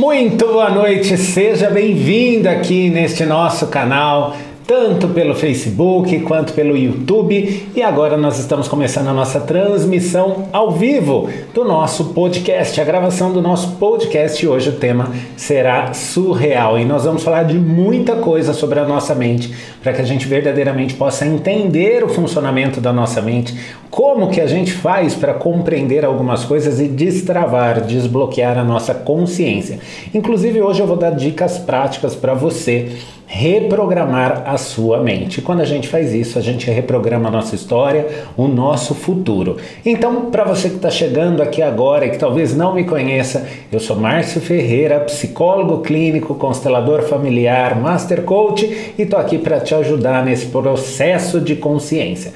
Muito boa noite, seja bem-vindo aqui neste nosso canal tanto pelo Facebook quanto pelo YouTube. E agora nós estamos começando a nossa transmissão ao vivo do nosso podcast, a gravação do nosso podcast. Hoje o tema será surreal e nós vamos falar de muita coisa sobre a nossa mente para que a gente verdadeiramente possa entender o funcionamento da nossa mente, como que a gente faz para compreender algumas coisas e destravar, desbloquear a nossa consciência. Inclusive hoje eu vou dar dicas práticas para você reprogramar a sua mente. Quando a gente faz isso, a gente reprograma a nossa história, o nosso futuro. Então, para você que está chegando aqui agora e que talvez não me conheça, eu sou Márcio Ferreira, psicólogo clínico, constelador familiar, master coach e estou aqui para te ajudar nesse processo de consciência.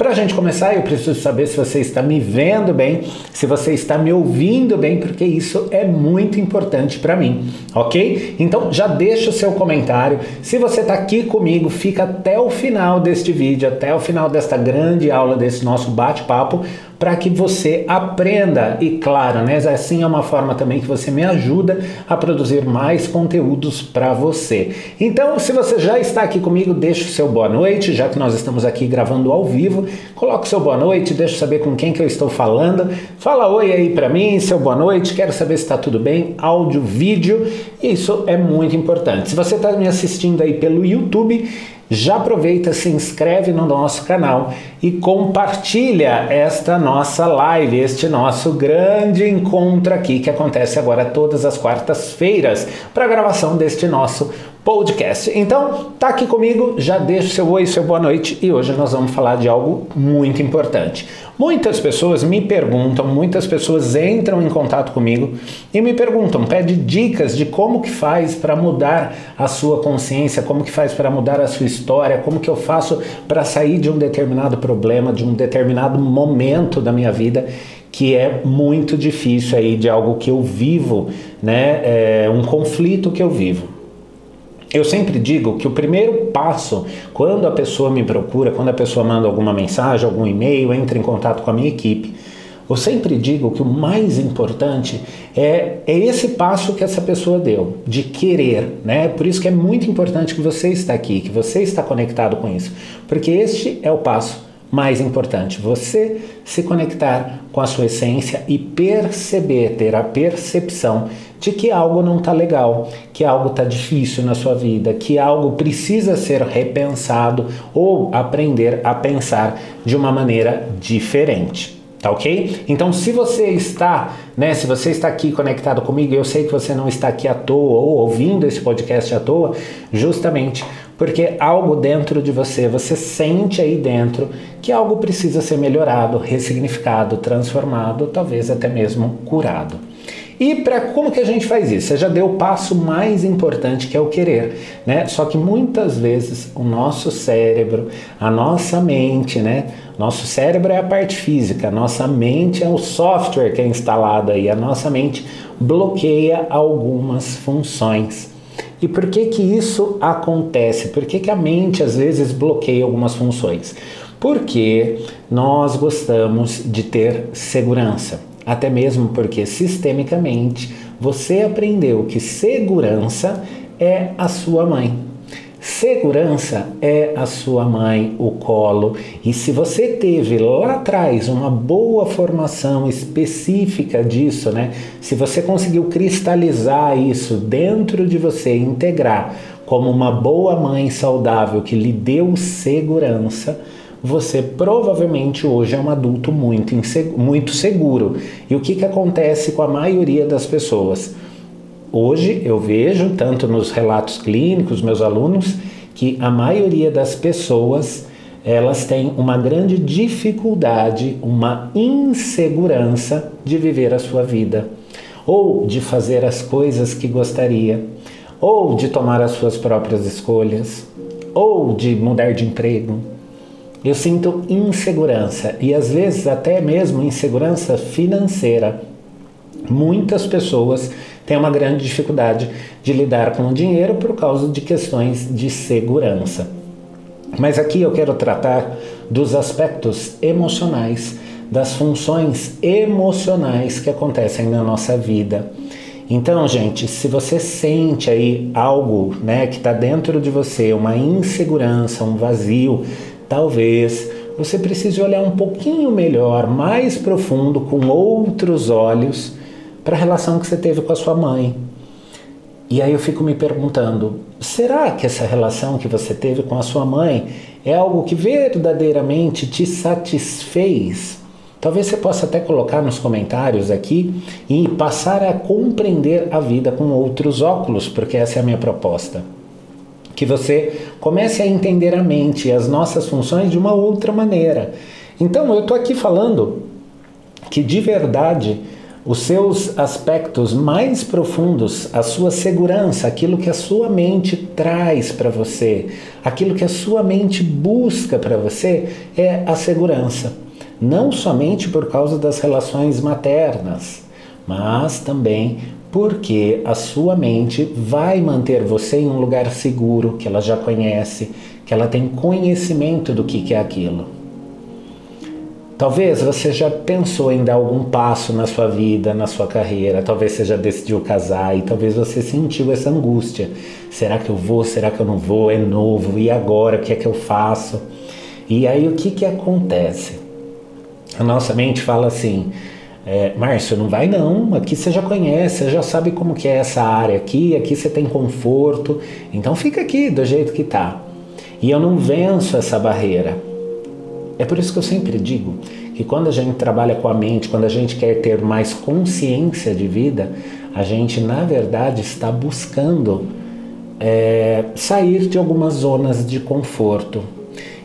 Para a gente começar, eu preciso saber se você está me vendo bem, se você está me ouvindo bem, porque isso é muito importante para mim, ok? Então já deixa o seu comentário. Se você está aqui comigo, fica até o final deste vídeo, até o final desta grande aula, desse nosso bate-papo, para que você aprenda e claro, né, assim é uma forma também que você me ajuda a produzir mais conteúdos para você. Então, se você já está aqui comigo, deixa o seu boa noite, já que nós estamos aqui gravando ao vivo, coloque o seu boa noite, deixa eu saber com quem que eu estou falando. Fala oi aí para mim, seu boa noite, quero saber se está tudo bem, áudio, vídeo, isso é muito importante. Se você está me assistindo aí pelo YouTube, já aproveita, se inscreve no nosso canal e compartilha esta nossa live, este nosso grande encontro aqui que acontece agora todas as quartas-feiras para a gravação deste nosso podcast. Então, tá aqui comigo, já deixa seu oi, seu boa noite e hoje nós vamos falar de algo muito importante. Muitas pessoas me perguntam, muitas pessoas entram em contato comigo e me perguntam, pede dicas de como que faz para mudar a sua consciência, como que faz para mudar a sua história, como que eu faço para sair de um determinado problema, de um determinado momento da minha vida que é muito difícil aí de algo que eu vivo, né? É um conflito que eu vivo. Eu sempre digo que o primeiro passo, quando a pessoa me procura, quando a pessoa manda alguma mensagem, algum e-mail, entra em contato com a minha equipe, eu sempre digo que o mais importante é, é esse passo que essa pessoa deu, de querer, né? Por isso que é muito importante que você está aqui, que você está conectado com isso, porque este é o passo mais importante, você se conectar com a sua essência e perceber, ter a percepção de que algo não está legal, que algo está difícil na sua vida, que algo precisa ser repensado ou aprender a pensar de uma maneira diferente. Tá ok? Então, se você está, né, se você está aqui conectado comigo, eu sei que você não está aqui à toa ou ouvindo esse podcast à toa, justamente porque algo dentro de você, você sente aí dentro que algo precisa ser melhorado, ressignificado, transformado, talvez até mesmo curado. E para como que a gente faz isso? Você já deu o passo mais importante que é o querer, né? Só que muitas vezes o nosso cérebro, a nossa mente, né? Nosso cérebro é a parte física, a nossa mente é o software que é instalado aí, a nossa mente bloqueia algumas funções. E por que que isso acontece? Por que, que a mente às vezes bloqueia algumas funções? Porque nós gostamos de ter segurança. Até mesmo porque sistemicamente você aprendeu que segurança é a sua mãe. Segurança é a sua mãe, o colo, e se você teve lá atrás uma boa formação específica disso, né? Se você conseguiu cristalizar isso dentro de você, integrar como uma boa mãe saudável que lhe deu segurança, você provavelmente hoje é um adulto muito, muito seguro. E o que, que acontece com a maioria das pessoas? Hoje eu vejo, tanto nos relatos clínicos, meus alunos, que a maioria das pessoas elas têm uma grande dificuldade, uma insegurança de viver a sua vida, ou de fazer as coisas que gostaria, ou de tomar as suas próprias escolhas, ou de mudar de emprego, eu sinto insegurança e às vezes até mesmo insegurança financeira. Muitas pessoas têm uma grande dificuldade de lidar com o dinheiro por causa de questões de segurança. Mas aqui eu quero tratar dos aspectos emocionais, das funções emocionais que acontecem na nossa vida. Então, gente, se você sente aí algo, né, que está dentro de você, uma insegurança, um vazio, talvez você precise olhar um pouquinho melhor, mais profundo, com outros olhos, para a relação que você teve com a sua mãe. E aí eu fico me perguntando: será que essa relação que você teve com a sua mãe é algo que verdadeiramente te satisfez? Talvez você possa até colocar nos comentários aqui e passar a compreender a vida com outros óculos, porque essa é a minha proposta que você comece a entender a mente e as nossas funções de uma outra maneira. Então, eu estou aqui falando que de verdade os seus aspectos mais profundos, a sua segurança, aquilo que a sua mente traz para você, aquilo que a sua mente busca para você é a segurança. Não somente por causa das relações maternas, mas também porque a sua mente vai manter você em um lugar seguro, que ela já conhece, que ela tem conhecimento do que, é aquilo. Talvez você já pensou em dar algum passo na sua vida, na sua carreira, talvez você já decidiu casar e talvez você sentiu essa angústia. Será que eu vou? Será que eu não vou? É novo, e agora? O que é que eu faço? E aí o que, que acontece? A nossa mente fala assim: é, Márcio, não vai não, aqui você já conhece, você já sabe como que é essa área aqui, aqui você tem conforto, então fica aqui do jeito que tá. E eu não venço essa barreira. É por isso que eu sempre digo que quando a gente trabalha com a mente, quando a gente quer ter mais consciência de vida, a gente na verdade está buscando é, sair de algumas zonas de conforto,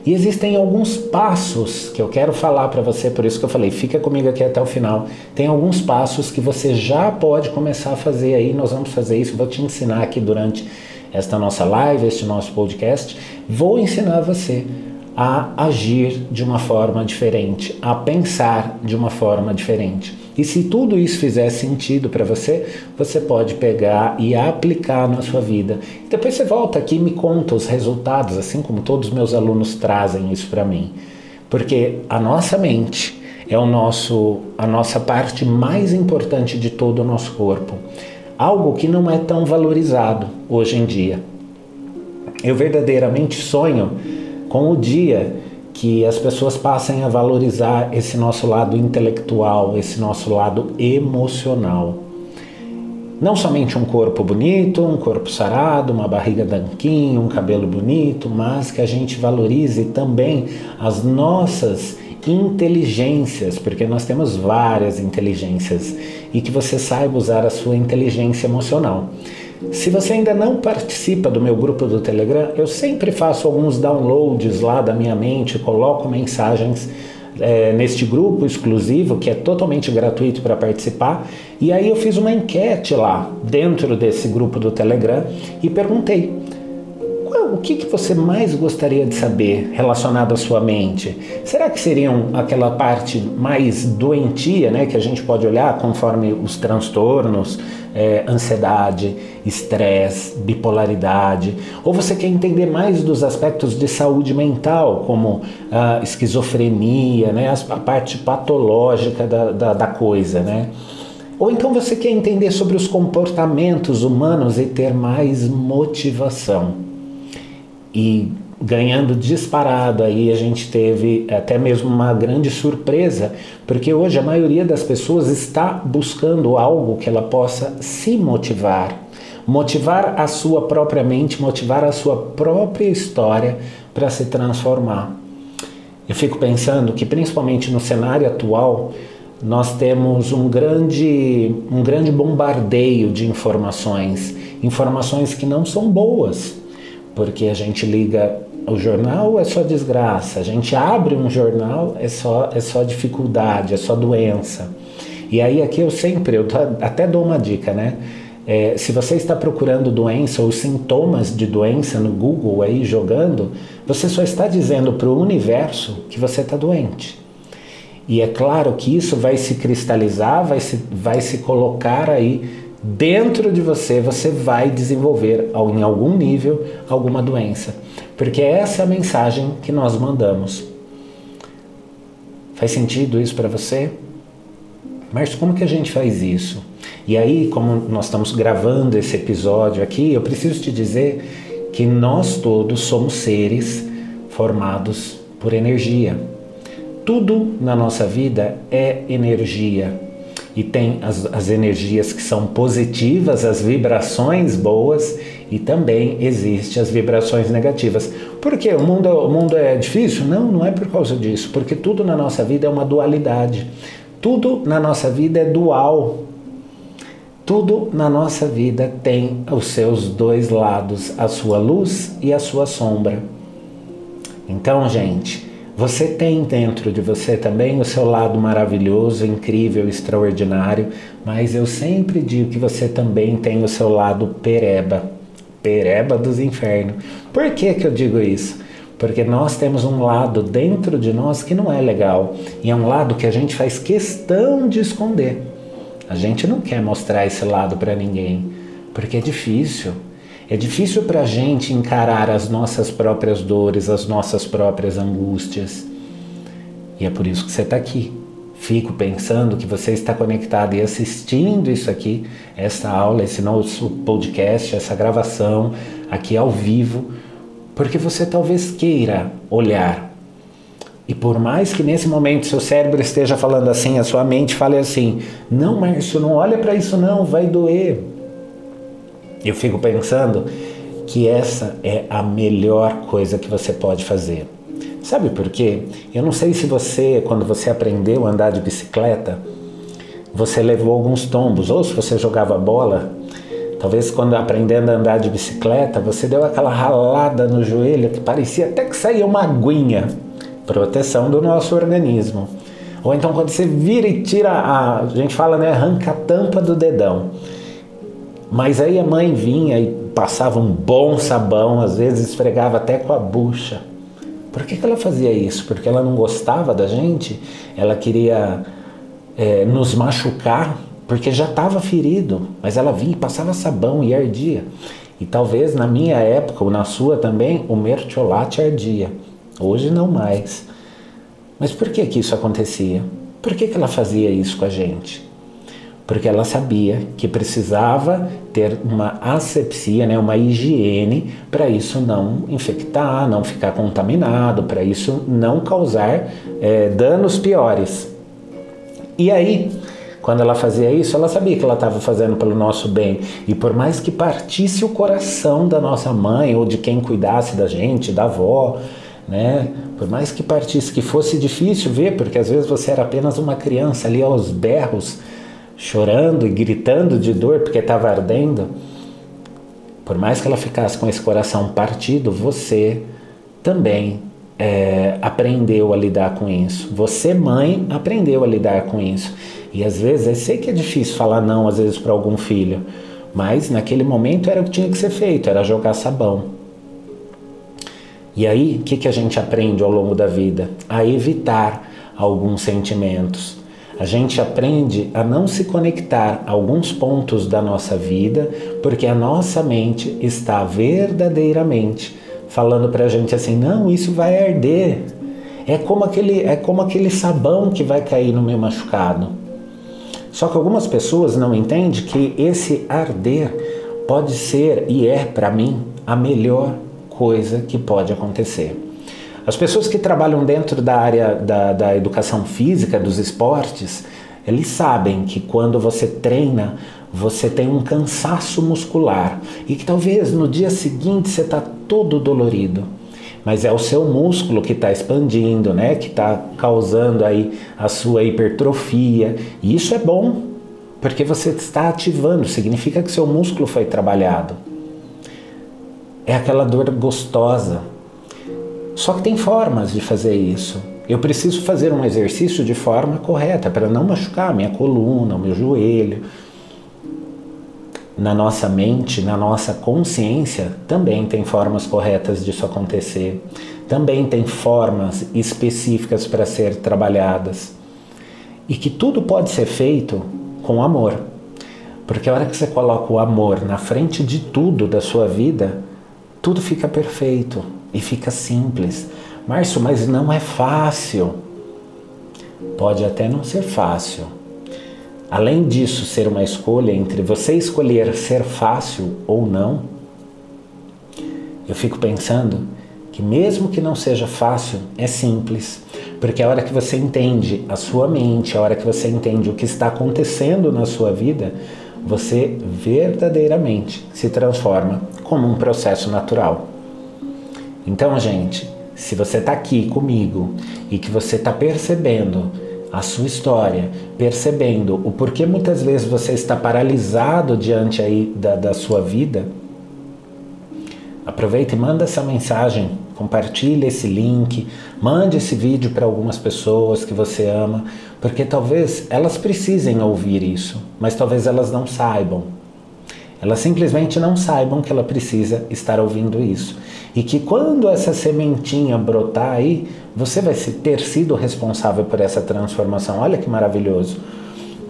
e existem alguns passos que eu quero falar para você, por isso que eu falei, fica comigo aqui até o final. Tem alguns passos que você já pode começar a fazer aí, nós vamos fazer isso, vou te ensinar aqui durante esta nossa live, este nosso podcast. Vou ensinar você a agir de uma forma diferente, a pensar de uma forma diferente. E se tudo isso fizer sentido para você, você pode pegar e aplicar na sua vida. Depois você volta aqui e me conta os resultados, assim como todos os meus alunos trazem isso para mim. Porque a nossa mente é o nosso, a nossa parte mais importante de todo o nosso corpo. Algo que não é tão valorizado hoje em dia. Eu verdadeiramente sonho com o dia que as pessoas passem a valorizar esse nosso lado intelectual, esse nosso lado emocional. Não somente um corpo bonito, um corpo sarado, uma barriga danquinha, um cabelo bonito, mas que a gente valorize também as nossas inteligências, porque nós temos várias inteligências, e que você saiba usar a sua inteligência emocional. Se você ainda não participa do meu grupo do Telegram, eu sempre faço alguns downloads lá da minha mente, coloco mensagens é, neste grupo exclusivo que é totalmente gratuito para participar. E aí eu fiz uma enquete lá dentro desse grupo do Telegram e perguntei o que, que você mais gostaria de saber relacionado à sua mente? Será que seriam aquela parte mais doentia, né, que a gente pode olhar conforme os transtornos, é, ansiedade, estresse, bipolaridade? Ou você quer entender mais dos aspectos de saúde mental, como a esquizofrenia, né, a parte patológica da, da, da coisa, né? Ou então você quer entender sobre os comportamentos humanos e ter mais motivação e ganhando disparado. Aí a gente teve até mesmo uma grande surpresa, porque hoje a maioria das pessoas está buscando algo que ela possa se motivar, motivar a sua própria mente, motivar a sua própria história para se transformar. Eu fico pensando que principalmente no cenário atual, nós temos um grande, um grande bombardeio de informações, informações que não são boas porque a gente liga o jornal é só desgraça, a gente abre um jornal é só é só dificuldade, é só doença. E aí aqui eu sempre, eu até dou uma dica, né? É, se você está procurando doença ou sintomas de doença no Google aí jogando, você só está dizendo para o universo que você está doente. E é claro que isso vai se cristalizar, vai se, vai se colocar aí dentro de você você vai desenvolver em algum nível alguma doença, porque essa é a mensagem que nós mandamos. Faz sentido isso para você? Mas como que a gente faz isso? E aí, como nós estamos gravando esse episódio aqui, eu preciso te dizer que nós todos somos seres formados por energia. Tudo na nossa vida é energia. E tem as, as energias que são positivas, as vibrações boas, e também existem as vibrações negativas. Por quê? O mundo, o mundo é difícil? Não, não é por causa disso, porque tudo na nossa vida é uma dualidade. Tudo na nossa vida é dual. Tudo na nossa vida tem os seus dois lados, a sua luz e a sua sombra. Então, gente, você tem dentro de você também o seu lado maravilhoso, incrível, extraordinário, mas eu sempre digo que você também tem o seu lado pereba, pereba dos infernos. Por que, que eu digo isso? Porque nós temos um lado dentro de nós que não é legal e é um lado que a gente faz questão de esconder. A gente não quer mostrar esse lado para ninguém, porque é difícil. É difícil para a gente encarar as nossas próprias dores, as nossas próprias angústias. E é por isso que você está aqui. Fico pensando que você está conectado e assistindo isso aqui, essa aula, esse nosso podcast, essa gravação aqui ao vivo, porque você talvez queira olhar e por mais que nesse momento seu cérebro esteja falando assim, a sua mente fale assim: não, Márcio, não olha para isso, não, vai doer. Eu fico pensando que essa é a melhor coisa que você pode fazer. Sabe por quê? Eu não sei se você, quando você aprendeu a andar de bicicleta, você levou alguns tombos, ou se você jogava bola, talvez quando aprendendo a andar de bicicleta, você deu aquela ralada no joelho que parecia até que saía uma aguinha proteção do nosso organismo. Ou então quando você vira e tira a, a gente fala, né, arranca a tampa do dedão. Mas aí a mãe vinha e passava um bom sabão, às vezes esfregava até com a bucha. Por que, que ela fazia isso? Porque ela não gostava da gente? Ela queria é, nos machucar? Porque já estava ferido, mas ela vinha e passava sabão e ardia. E talvez na minha época, ou na sua também, o mertiolate ardia. Hoje não mais. Mas por que que isso acontecia? Por que, que ela fazia isso com a gente? Porque ela sabia que precisava ter uma asepsia, né, uma higiene, para isso não infectar, não ficar contaminado, para isso não causar é, danos piores. E aí, quando ela fazia isso, ela sabia que ela estava fazendo pelo nosso bem. E por mais que partisse o coração da nossa mãe ou de quem cuidasse da gente, da avó, né? Por mais que partisse, que fosse difícil ver, porque às vezes você era apenas uma criança ali aos berros, chorando e gritando de dor porque estava ardendo. Por mais que ela ficasse com esse coração partido, você também é, aprendeu a lidar com isso. Você, mãe, aprendeu a lidar com isso. E às vezes, eu sei que é difícil falar não, às vezes, para algum filho, mas naquele momento era o que tinha que ser feito, era jogar sabão. E aí, o que, que a gente aprende ao longo da vida? A evitar alguns sentimentos. A gente aprende a não se conectar a alguns pontos da nossa vida, porque a nossa mente está verdadeiramente falando para a gente assim: não, isso vai arder. É como, aquele, é como aquele sabão que vai cair no meu machucado. Só que algumas pessoas não entendem que esse arder pode ser e é para mim a melhor coisa que pode acontecer. As pessoas que trabalham dentro da área da, da educação física, dos esportes, eles sabem que quando você treina, você tem um cansaço muscular e que talvez no dia seguinte você está todo dolorido. Mas é o seu músculo que está expandindo, né? Que está causando aí a sua hipertrofia. E isso é bom, porque você está ativando, significa que seu músculo foi trabalhado. É aquela dor gostosa. Só que tem formas de fazer isso. Eu preciso fazer um exercício de forma correta para não machucar a minha coluna, o meu joelho. Na nossa mente, na nossa consciência, também tem formas corretas disso acontecer. Também tem formas específicas para ser trabalhadas. E que tudo pode ser feito com amor. Porque a hora que você coloca o amor na frente de tudo da sua vida, tudo fica perfeito e fica simples. Márcio, mas não é fácil. Pode até não ser fácil, além disso ser uma escolha entre você escolher ser fácil ou não, eu fico pensando que mesmo que não seja fácil, é simples, porque a hora que você entende a sua mente, a hora que você entende o que está acontecendo na sua vida, você verdadeiramente se transforma como um processo natural. Então, gente, se você está aqui comigo e que você está percebendo a sua história, percebendo o porquê muitas vezes você está paralisado diante aí da, da sua vida, aproveita e manda essa mensagem, compartilhe esse link, mande esse vídeo para algumas pessoas que você ama, porque talvez elas precisem ouvir isso, mas talvez elas não saibam. Elas simplesmente não saibam que ela precisa estar ouvindo isso. E que quando essa sementinha brotar aí, você vai ter sido responsável por essa transformação. Olha que maravilhoso.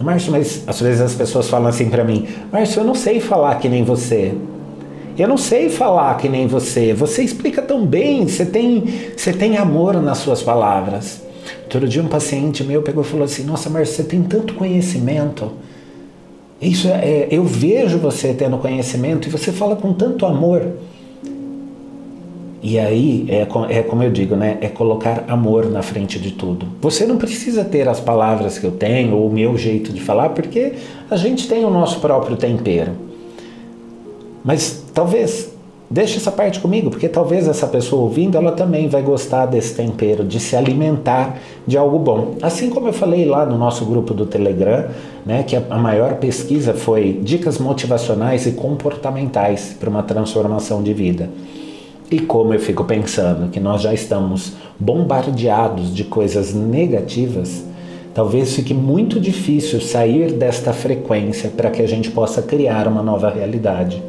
Márcio, mas às vezes as pessoas falam assim para mim: Márcio, eu não sei falar que nem você. Eu não sei falar que nem você. Você explica tão bem, você tem, você tem amor nas suas palavras. Outro dia um paciente meu pegou e falou assim: Nossa, Márcio, você tem tanto conhecimento. Isso é, é, eu vejo você tendo conhecimento e você fala com tanto amor. E aí é, é como eu digo, né? É colocar amor na frente de tudo. Você não precisa ter as palavras que eu tenho ou o meu jeito de falar, porque a gente tem o nosso próprio tempero. Mas talvez Deixe essa parte comigo, porque talvez essa pessoa ouvindo, ela também vai gostar desse tempero, de se alimentar de algo bom. Assim como eu falei lá no nosso grupo do Telegram, né, que a maior pesquisa foi dicas motivacionais e comportamentais para uma transformação de vida. E como eu fico pensando que nós já estamos bombardeados de coisas negativas, talvez fique muito difícil sair desta frequência para que a gente possa criar uma nova realidade.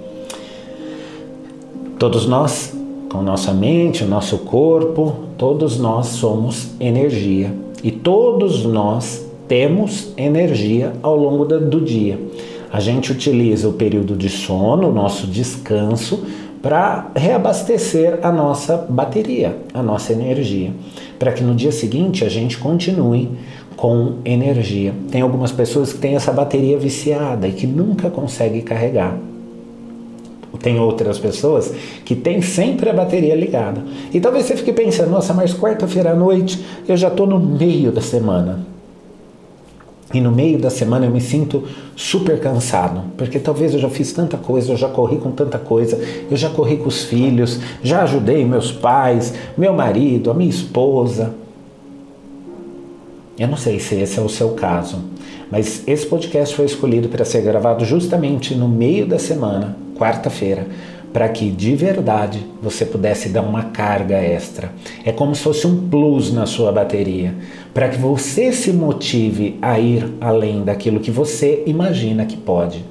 Todos nós, com nossa mente, o nosso corpo, todos nós somos energia e todos nós temos energia ao longo do dia. A gente utiliza o período de sono, o nosso descanso, para reabastecer a nossa bateria, a nossa energia, para que no dia seguinte a gente continue com energia. Tem algumas pessoas que têm essa bateria viciada e que nunca consegue carregar. Tem outras pessoas que têm sempre a bateria ligada. E talvez você fique pensando, nossa, mas quarta-feira à noite eu já estou no meio da semana. E no meio da semana eu me sinto super cansado, porque talvez eu já fiz tanta coisa, eu já corri com tanta coisa, eu já corri com os filhos, já ajudei meus pais, meu marido, a minha esposa. Eu não sei se esse é o seu caso, mas esse podcast foi escolhido para ser gravado justamente no meio da semana, quarta-feira, para que de verdade você pudesse dar uma carga extra. É como se fosse um plus na sua bateria, para que você se motive a ir além daquilo que você imagina que pode.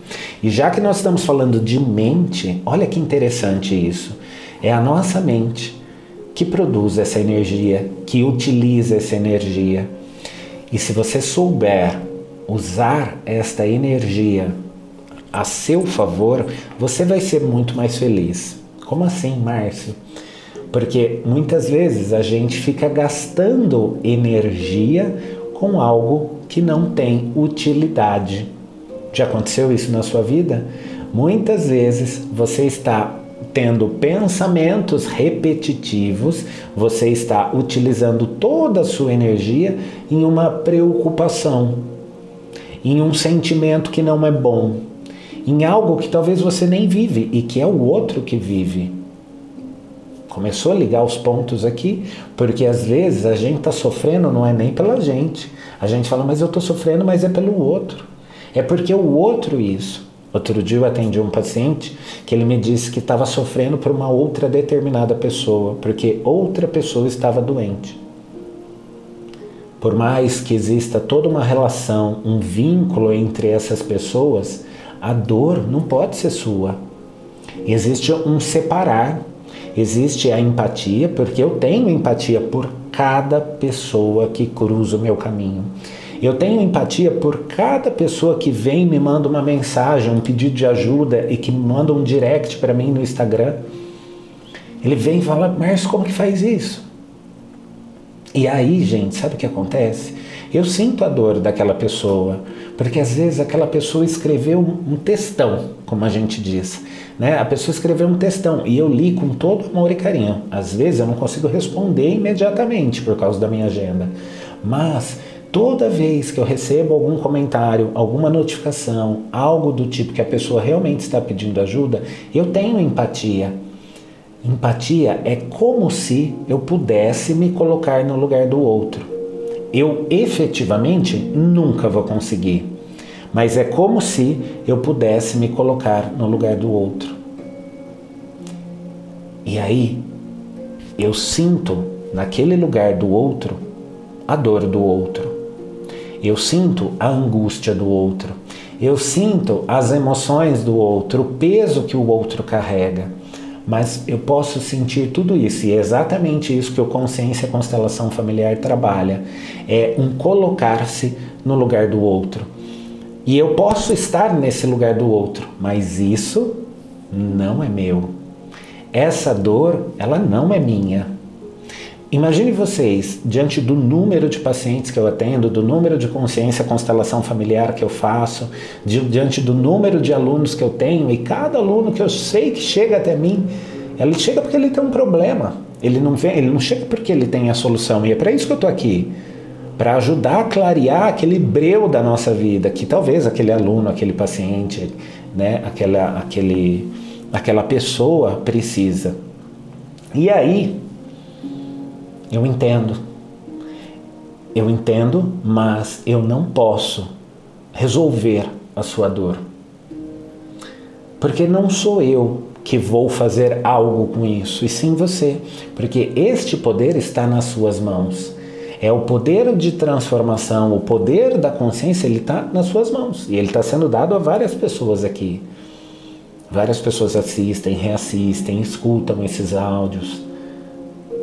E já que nós estamos falando de mente, olha que interessante isso. É a nossa mente que produz essa energia, que utiliza essa energia. E se você souber usar esta energia a seu favor, você vai ser muito mais feliz. Como assim, Márcio? Porque muitas vezes a gente fica gastando energia com algo que não tem utilidade. Já aconteceu isso na sua vida? Muitas vezes você está tendo pensamentos repetitivos, você está utilizando toda a sua energia em uma preocupação, em um sentimento que não é bom, em algo que talvez você nem vive e que é o outro que vive. Começou a ligar os pontos aqui, porque às vezes a gente está sofrendo não é nem pela gente. A gente fala, mas eu estou sofrendo, mas é pelo outro. É porque o outro isso. Outro dia eu atendi um paciente que ele me disse que estava sofrendo por uma outra determinada pessoa, porque outra pessoa estava doente. Por mais que exista toda uma relação, um vínculo entre essas pessoas, a dor não pode ser sua. Existe um separar, existe a empatia, porque eu tenho empatia por cada pessoa que cruza o meu caminho. Eu tenho empatia por cada pessoa que vem e me manda uma mensagem, um pedido de ajuda e que manda um direct para mim no Instagram. Ele vem e fala, Márcio, como que faz isso? E aí, gente, sabe o que acontece? Eu sinto a dor daquela pessoa, Porque às vezes aquela pessoa escreveu um textão, como a gente diz. Né? A pessoa escreveu um textão e eu li com todo amor e carinho. Às vezes eu não consigo responder imediatamente por causa da minha agenda. Mas toda vez que eu recebo algum comentário, alguma notificação, algo do tipo que a pessoa realmente está pedindo ajuda, eu tenho empatia. Empatia é como se eu pudesse me colocar no lugar do outro. Eu efetivamente nunca vou conseguir, mas é como se eu pudesse me colocar no lugar do outro. E aí eu sinto naquele lugar do outro a dor do outro. Eu sinto a angústia do outro. Eu sinto as emoções do outro, o peso que o outro carrega mas eu posso sentir tudo isso, e é exatamente isso que o Consciência Constelação Familiar trabalha: é um colocar-se no lugar do outro. E eu posso estar nesse lugar do outro, mas isso não é meu. Essa dor, ela não é minha. Imagine vocês, diante do número de pacientes que eu atendo, do número de consciência constelação familiar que eu faço, de, diante do número de alunos que eu tenho, e cada aluno que eu sei que chega até mim, ele chega porque ele tem um problema. Ele não, vem, ele não chega porque ele tem a solução. E é para isso que eu estou aqui. Para ajudar a clarear aquele breu da nossa vida, que talvez aquele aluno, aquele paciente, né, aquela, aquele, aquela pessoa precisa. E aí, eu entendo. Eu entendo, mas eu não posso resolver a sua dor. Porque não sou eu que vou fazer algo com isso, e sim você. Porque este poder está nas suas mãos. É o poder de transformação, o poder da consciência, ele está nas suas mãos. E ele está sendo dado a várias pessoas aqui. Várias pessoas assistem, reassistem, escutam esses áudios.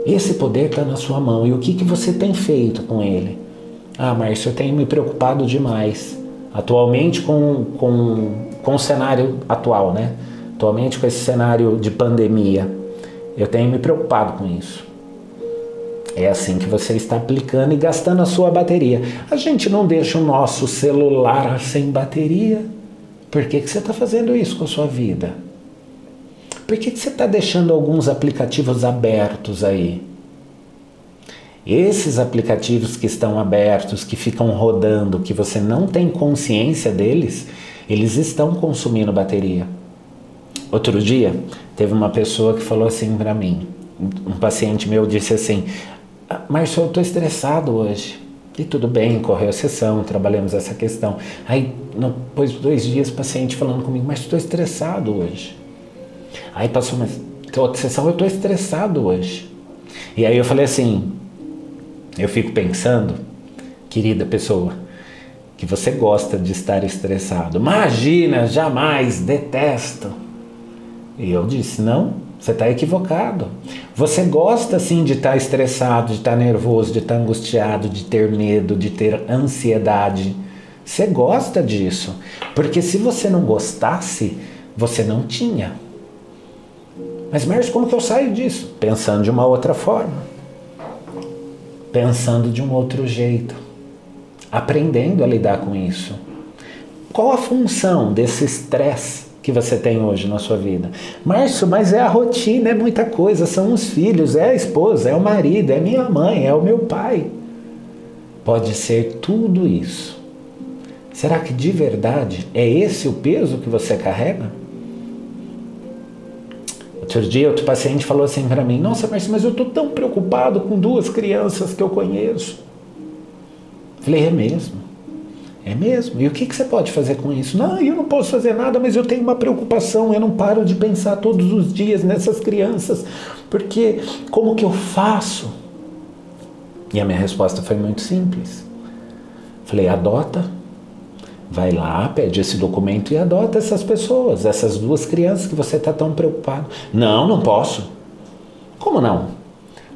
Esse poder está na sua mão. E o que, que você tem feito com ele? Ah, Márcio, eu tenho me preocupado demais. Atualmente com, com, com o cenário atual, né? Atualmente com esse cenário de pandemia. Eu tenho me preocupado com isso. É assim que você está aplicando e gastando a sua bateria. A gente não deixa o nosso celular sem bateria. Por que, que você está fazendo isso com a sua vida? Por que, que você está deixando alguns aplicativos abertos aí? Esses aplicativos que estão abertos, que ficam rodando, que você não tem consciência deles, eles estão consumindo bateria. Outro dia, teve uma pessoa que falou assim para mim, um paciente meu disse assim: ah, Marcio, eu estou estressado hoje. E tudo bem, correu a sessão, trabalhamos essa questão. Aí, depois de dois dias, o paciente falando comigo: Mas estou estressado hoje. Aí passou uma outra sessão, eu estou estressado hoje. E aí eu falei assim, eu fico pensando, querida pessoa, que você gosta de estar estressado. Imagina, jamais, detesto. E eu disse, não, você está equivocado. Você gosta sim de estar tá estressado, de estar tá nervoso, de estar tá angustiado, de ter medo, de ter ansiedade. Você gosta disso. Porque se você não gostasse, você não tinha. Mas, Márcio, como que eu saio disso? Pensando de uma outra forma. Pensando de um outro jeito. Aprendendo a lidar com isso. Qual a função desse estresse que você tem hoje na sua vida? Márcio, mas é a rotina, é muita coisa. São os filhos, é a esposa, é o marido, é minha mãe, é o meu pai. Pode ser tudo isso. Será que de verdade é esse o peso que você carrega? Outro dia, outro paciente falou assim para mim: Nossa, mas, mas eu estou tão preocupado com duas crianças que eu conheço. Falei: É mesmo? É mesmo? E o que, que você pode fazer com isso? Não, eu não posso fazer nada, mas eu tenho uma preocupação. Eu não paro de pensar todos os dias nessas crianças, porque como que eu faço? E a minha resposta foi muito simples. Falei: Adota Vai lá, pede esse documento e adota essas pessoas, essas duas crianças que você está tão preocupado. Não, não posso. Como não?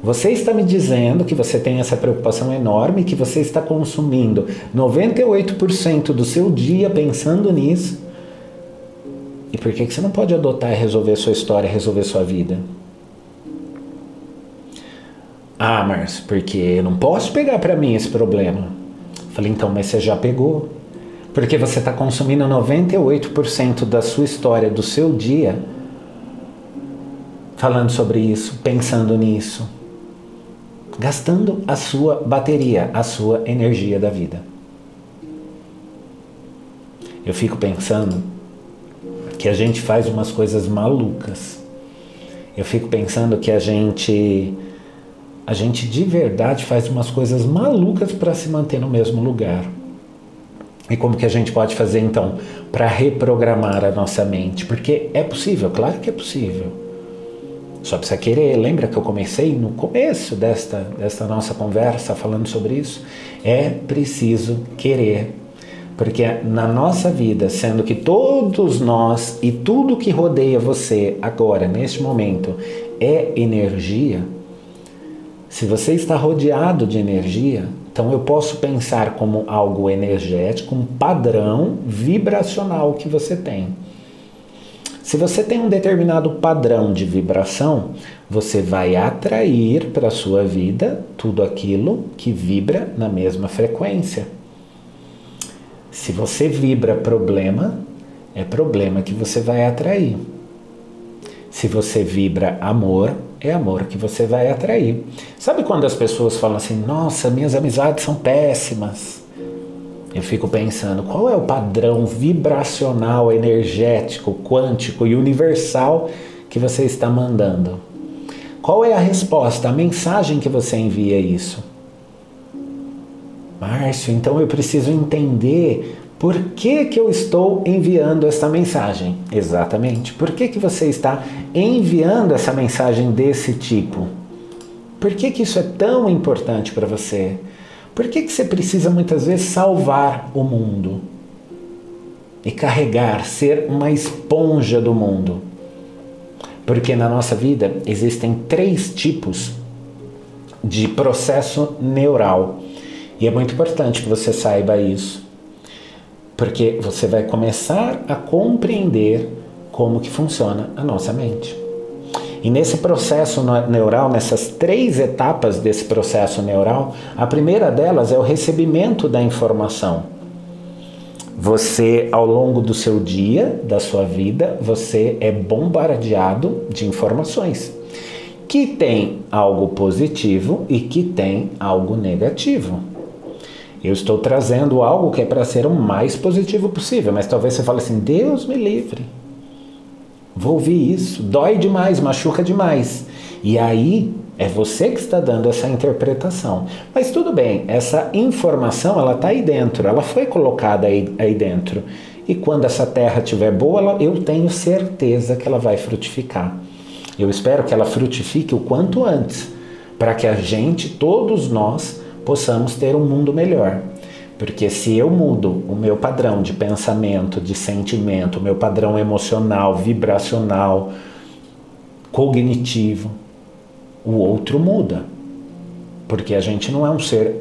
Você está me dizendo que você tem essa preocupação enorme, que você está consumindo 98% do seu dia pensando nisso. E por que, que você não pode adotar e resolver sua história, resolver sua vida? Ah, Márcio, porque eu não posso pegar para mim esse problema. Falei, então, mas você já pegou. Porque você está consumindo 98% da sua história, do seu dia, falando sobre isso, pensando nisso, gastando a sua bateria, a sua energia da vida. Eu fico pensando que a gente faz umas coisas malucas. Eu fico pensando que a gente a gente de verdade faz umas coisas malucas para se manter no mesmo lugar. E como que a gente pode fazer então para reprogramar a nossa mente? Porque é possível, claro que é possível. Só precisa querer. Lembra que eu comecei no começo desta, desta nossa conversa falando sobre isso? É preciso querer. Porque na nossa vida, sendo que todos nós e tudo que rodeia você agora, neste momento, é energia, se você está rodeado de energia, então eu posso pensar como algo energético, um padrão vibracional que você tem. Se você tem um determinado padrão de vibração, você vai atrair para a sua vida tudo aquilo que vibra na mesma frequência. Se você vibra problema, é problema que você vai atrair. Se você vibra amor, é amor que você vai atrair. Sabe quando as pessoas falam assim: nossa, minhas amizades são péssimas? Eu fico pensando, qual é o padrão vibracional, energético, quântico e universal que você está mandando? Qual é a resposta, a mensagem que você envia isso? Márcio, então eu preciso entender por que, que eu estou enviando esta mensagem? Exatamente. Por que, que você está enviando essa mensagem desse tipo? Por que, que isso é tão importante para você? Por que, que você precisa muitas vezes salvar o mundo? E carregar, ser uma esponja do mundo? Porque na nossa vida existem três tipos de processo neural. E é muito importante que você saiba isso porque você vai começar a compreender como que funciona a nossa mente. E nesse processo neural, nessas três etapas desse processo neural, a primeira delas é o recebimento da informação. Você, ao longo do seu dia, da sua vida, você é bombardeado de informações que tem algo positivo e que tem algo negativo. Eu estou trazendo algo que é para ser o mais positivo possível, mas talvez você fale assim: Deus me livre. Vou ouvir isso, dói demais, machuca demais. E aí é você que está dando essa interpretação. Mas tudo bem, essa informação ela está aí dentro, ela foi colocada aí, aí dentro. E quando essa terra estiver boa, ela, eu tenho certeza que ela vai frutificar. Eu espero que ela frutifique o quanto antes, para que a gente, todos nós, possamos ter um mundo melhor. Porque se eu mudo o meu padrão de pensamento, de sentimento, o meu padrão emocional, vibracional, cognitivo, o outro muda. Porque a gente não é um ser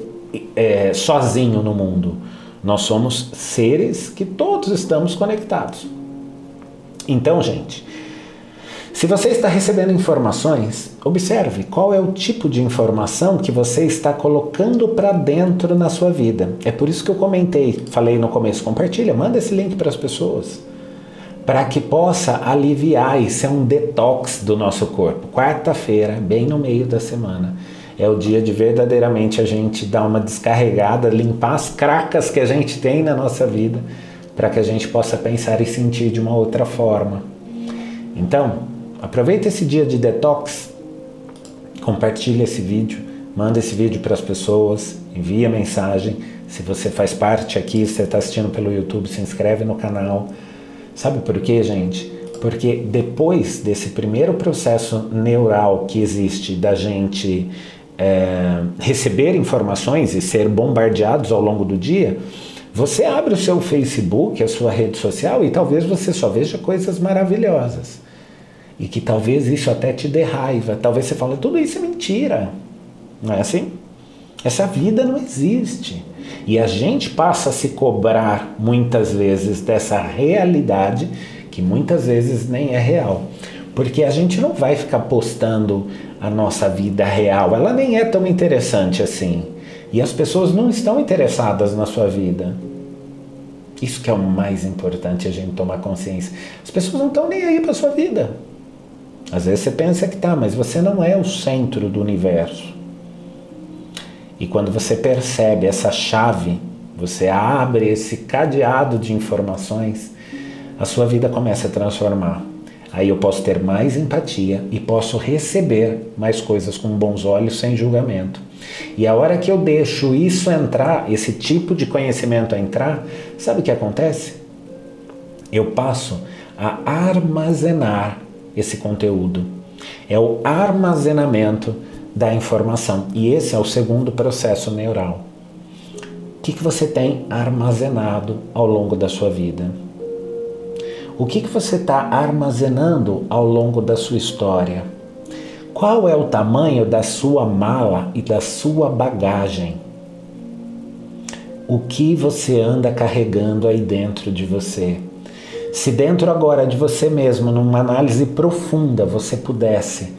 é, sozinho no mundo. Nós somos seres que todos estamos conectados. Então, gente, se você está recebendo informações, observe qual é o tipo de informação que você está colocando para dentro na sua vida. É por isso que eu comentei, falei no começo, compartilha, manda esse link para as pessoas. Para que possa aliviar, isso é um detox do nosso corpo. Quarta-feira, bem no meio da semana, é o dia de verdadeiramente a gente dar uma descarregada, limpar as cracas que a gente tem na nossa vida, para que a gente possa pensar e sentir de uma outra forma. Então, Aproveita esse dia de detox, compartilha esse vídeo, manda esse vídeo para as pessoas, envia mensagem. Se você faz parte aqui, você está assistindo pelo YouTube, se inscreve no canal. Sabe por quê, gente? Porque depois desse primeiro processo neural que existe da gente é, receber informações e ser bombardeados ao longo do dia, você abre o seu Facebook, a sua rede social e talvez você só veja coisas maravilhosas e que talvez isso até te dê raiva. Talvez você fale, tudo isso é mentira. Não é assim? Essa vida não existe. E a gente passa a se cobrar muitas vezes dessa realidade que muitas vezes nem é real. Porque a gente não vai ficar postando a nossa vida real, ela nem é tão interessante assim. E as pessoas não estão interessadas na sua vida. Isso que é o mais importante a gente tomar consciência. As pessoas não estão nem aí para sua vida. Às vezes você pensa que tá, mas você não é o centro do universo. E quando você percebe essa chave, você abre esse cadeado de informações, a sua vida começa a transformar. Aí eu posso ter mais empatia e posso receber mais coisas com bons olhos, sem julgamento. E a hora que eu deixo isso entrar, esse tipo de conhecimento entrar, sabe o que acontece? Eu passo a armazenar esse conteúdo. É o armazenamento da informação. E esse é o segundo processo neural. O que, que você tem armazenado ao longo da sua vida? O que, que você está armazenando ao longo da sua história? Qual é o tamanho da sua mala e da sua bagagem? O que você anda carregando aí dentro de você? Se dentro agora de você mesmo, numa análise profunda, você pudesse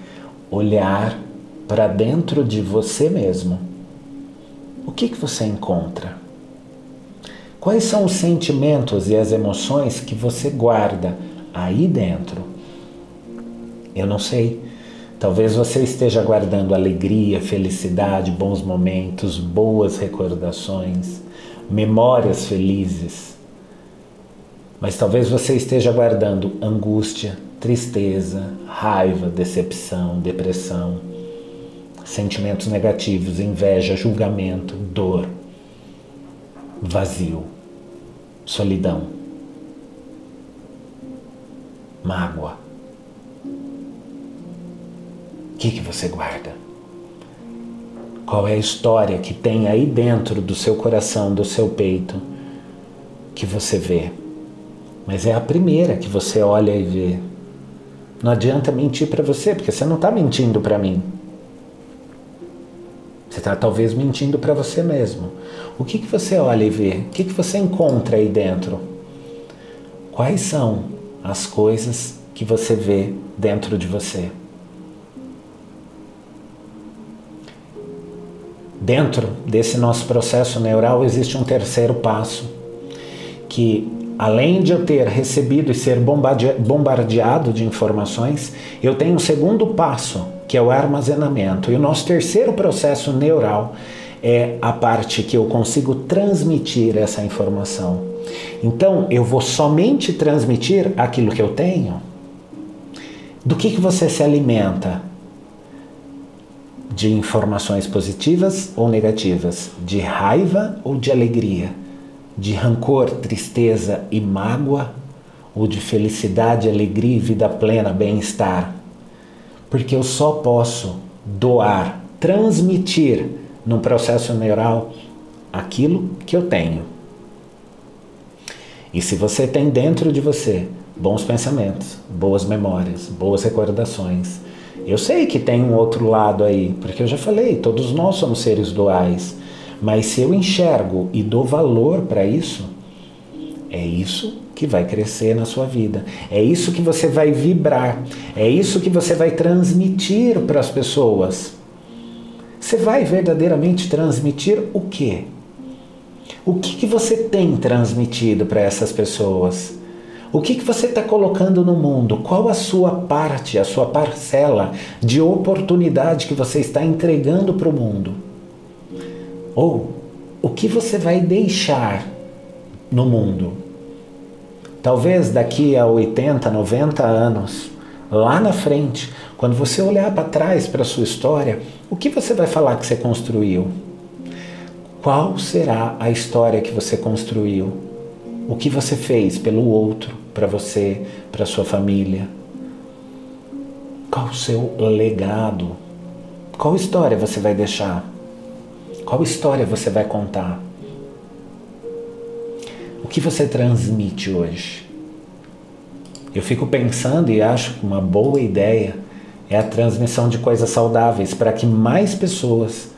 olhar para dentro de você mesmo, o que, que você encontra? Quais são os sentimentos e as emoções que você guarda aí dentro? Eu não sei. Talvez você esteja guardando alegria, felicidade, bons momentos, boas recordações, memórias felizes. Mas talvez você esteja guardando angústia, tristeza, raiva, decepção, depressão, sentimentos negativos, inveja, julgamento, dor vazio, solidão, mágoa. O que, que você guarda? Qual é a história que tem aí dentro do seu coração, do seu peito, que você vê? Mas é a primeira que você olha e vê. Não adianta mentir para você, porque você não está mentindo para mim. Você está talvez mentindo para você mesmo. O que, que você olha e vê? O que, que você encontra aí dentro? Quais são as coisas que você vê dentro de você? Dentro desse nosso processo neural existe um terceiro passo, que além de eu ter recebido e ser bombardeado de informações, eu tenho um segundo passo, que é o armazenamento. E o nosso terceiro processo neural é a parte que eu consigo transmitir essa informação. Então, eu vou somente transmitir aquilo que eu tenho. Do que, que você se alimenta? De informações positivas ou negativas? De raiva ou de alegria? De rancor, tristeza e mágoa? Ou de felicidade, alegria, vida plena, bem-estar? Porque eu só posso doar, transmitir no processo neural aquilo que eu tenho. E se você tem dentro de você bons pensamentos, boas memórias, boas recordações, eu sei que tem um outro lado aí, porque eu já falei, todos nós somos seres duais, mas se eu enxergo e dou valor para isso, é isso que vai crescer na sua vida. É isso que você vai vibrar. É isso que você vai transmitir para as pessoas. Você vai verdadeiramente transmitir o quê? O que, que você tem transmitido para essas pessoas? O que, que você está colocando no mundo? Qual a sua parte, a sua parcela de oportunidade que você está entregando para o mundo? Ou o que você vai deixar no mundo? Talvez daqui a 80, 90 anos, lá na frente, quando você olhar para trás para a sua história, o que você vai falar que você construiu? Qual será a história que você construiu? O que você fez pelo outro, para você, para sua família? Qual o seu legado? Qual história você vai deixar? Qual história você vai contar? O que você transmite hoje? Eu fico pensando e acho uma boa ideia é a transmissão de coisas saudáveis para que mais pessoas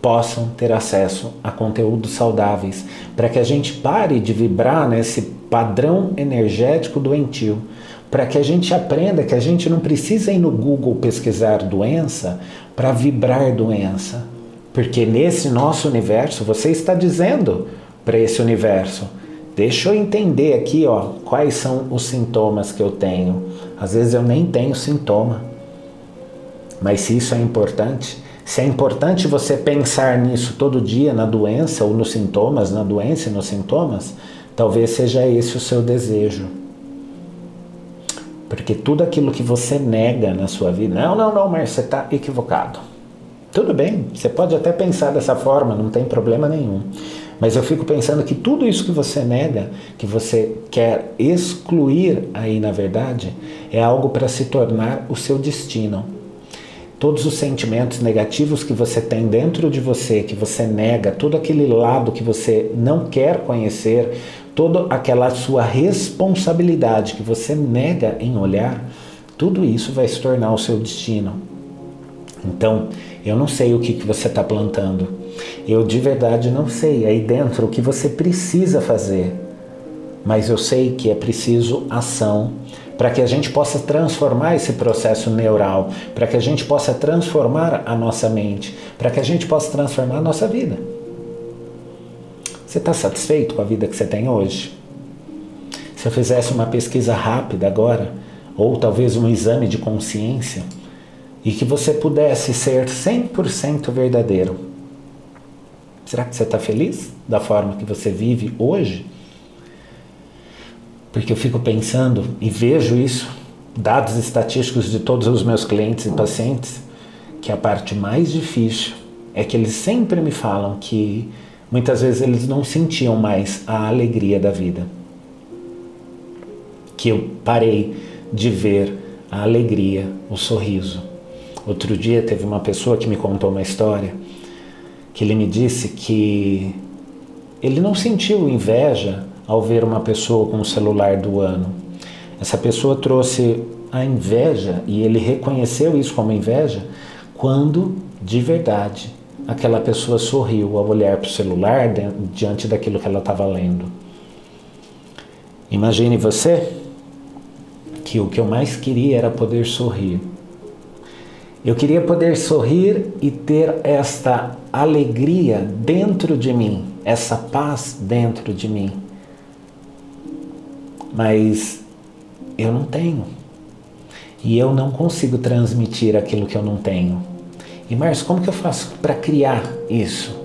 possam ter acesso a conteúdos saudáveis, para que a gente pare de vibrar nesse padrão energético doentio, para que a gente aprenda que a gente não precisa ir no Google pesquisar doença para vibrar doença, porque nesse nosso universo você está dizendo para esse universo Deixa eu entender aqui, ó, quais são os sintomas que eu tenho. Às vezes eu nem tenho sintoma. Mas se isso é importante, se é importante você pensar nisso todo dia, na doença ou nos sintomas, na doença e nos sintomas, talvez seja esse o seu desejo. Porque tudo aquilo que você nega na sua vida, não, não, não, mas você está equivocado. Tudo bem, você pode até pensar dessa forma, não tem problema nenhum. Mas eu fico pensando que tudo isso que você nega, que você quer excluir aí na verdade, é algo para se tornar o seu destino. Todos os sentimentos negativos que você tem dentro de você, que você nega, todo aquele lado que você não quer conhecer, toda aquela sua responsabilidade que você nega em olhar, tudo isso vai se tornar o seu destino. Então, eu não sei o que, que você está plantando. Eu de verdade não sei aí dentro o que você precisa fazer. Mas eu sei que é preciso ação para que a gente possa transformar esse processo neural, para que a gente possa transformar a nossa mente, para que a gente possa transformar a nossa vida. Você está satisfeito com a vida que você tem hoje? Se eu fizesse uma pesquisa rápida agora, ou talvez um exame de consciência, e que você pudesse ser 100% verdadeiro, será que você está feliz da forma que você vive hoje? Porque eu fico pensando e vejo isso, dados estatísticos de todos os meus clientes e pacientes, que a parte mais difícil é que eles sempre me falam que muitas vezes eles não sentiam mais a alegria da vida. Que eu parei de ver a alegria, o sorriso. Outro dia teve uma pessoa que me contou uma história que ele me disse que ele não sentiu inveja ao ver uma pessoa com o celular do ano. Essa pessoa trouxe a inveja e ele reconheceu isso como inveja quando, de verdade, aquela pessoa sorriu ao olhar para o celular diante daquilo que ela estava lendo. Imagine você que o que eu mais queria era poder sorrir. Eu queria poder sorrir e ter esta alegria dentro de mim, essa paz dentro de mim mas eu não tenho. E eu não consigo transmitir aquilo que eu não tenho. E Márcio, como que eu faço para criar isso?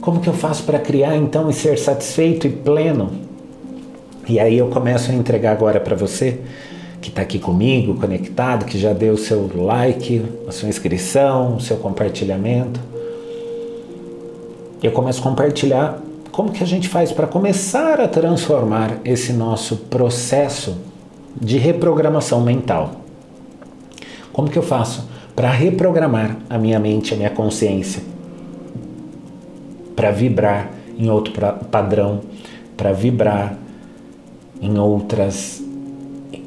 Como que eu faço para criar então e ser satisfeito e pleno? E aí eu começo a entregar agora para você que está aqui comigo, conectado, que já deu o seu like, a sua inscrição, o seu compartilhamento. Eu começo a compartilhar como que a gente faz para começar a transformar esse nosso processo de reprogramação mental? Como que eu faço para reprogramar a minha mente, a minha consciência, para vibrar em outro padrão, para vibrar em outras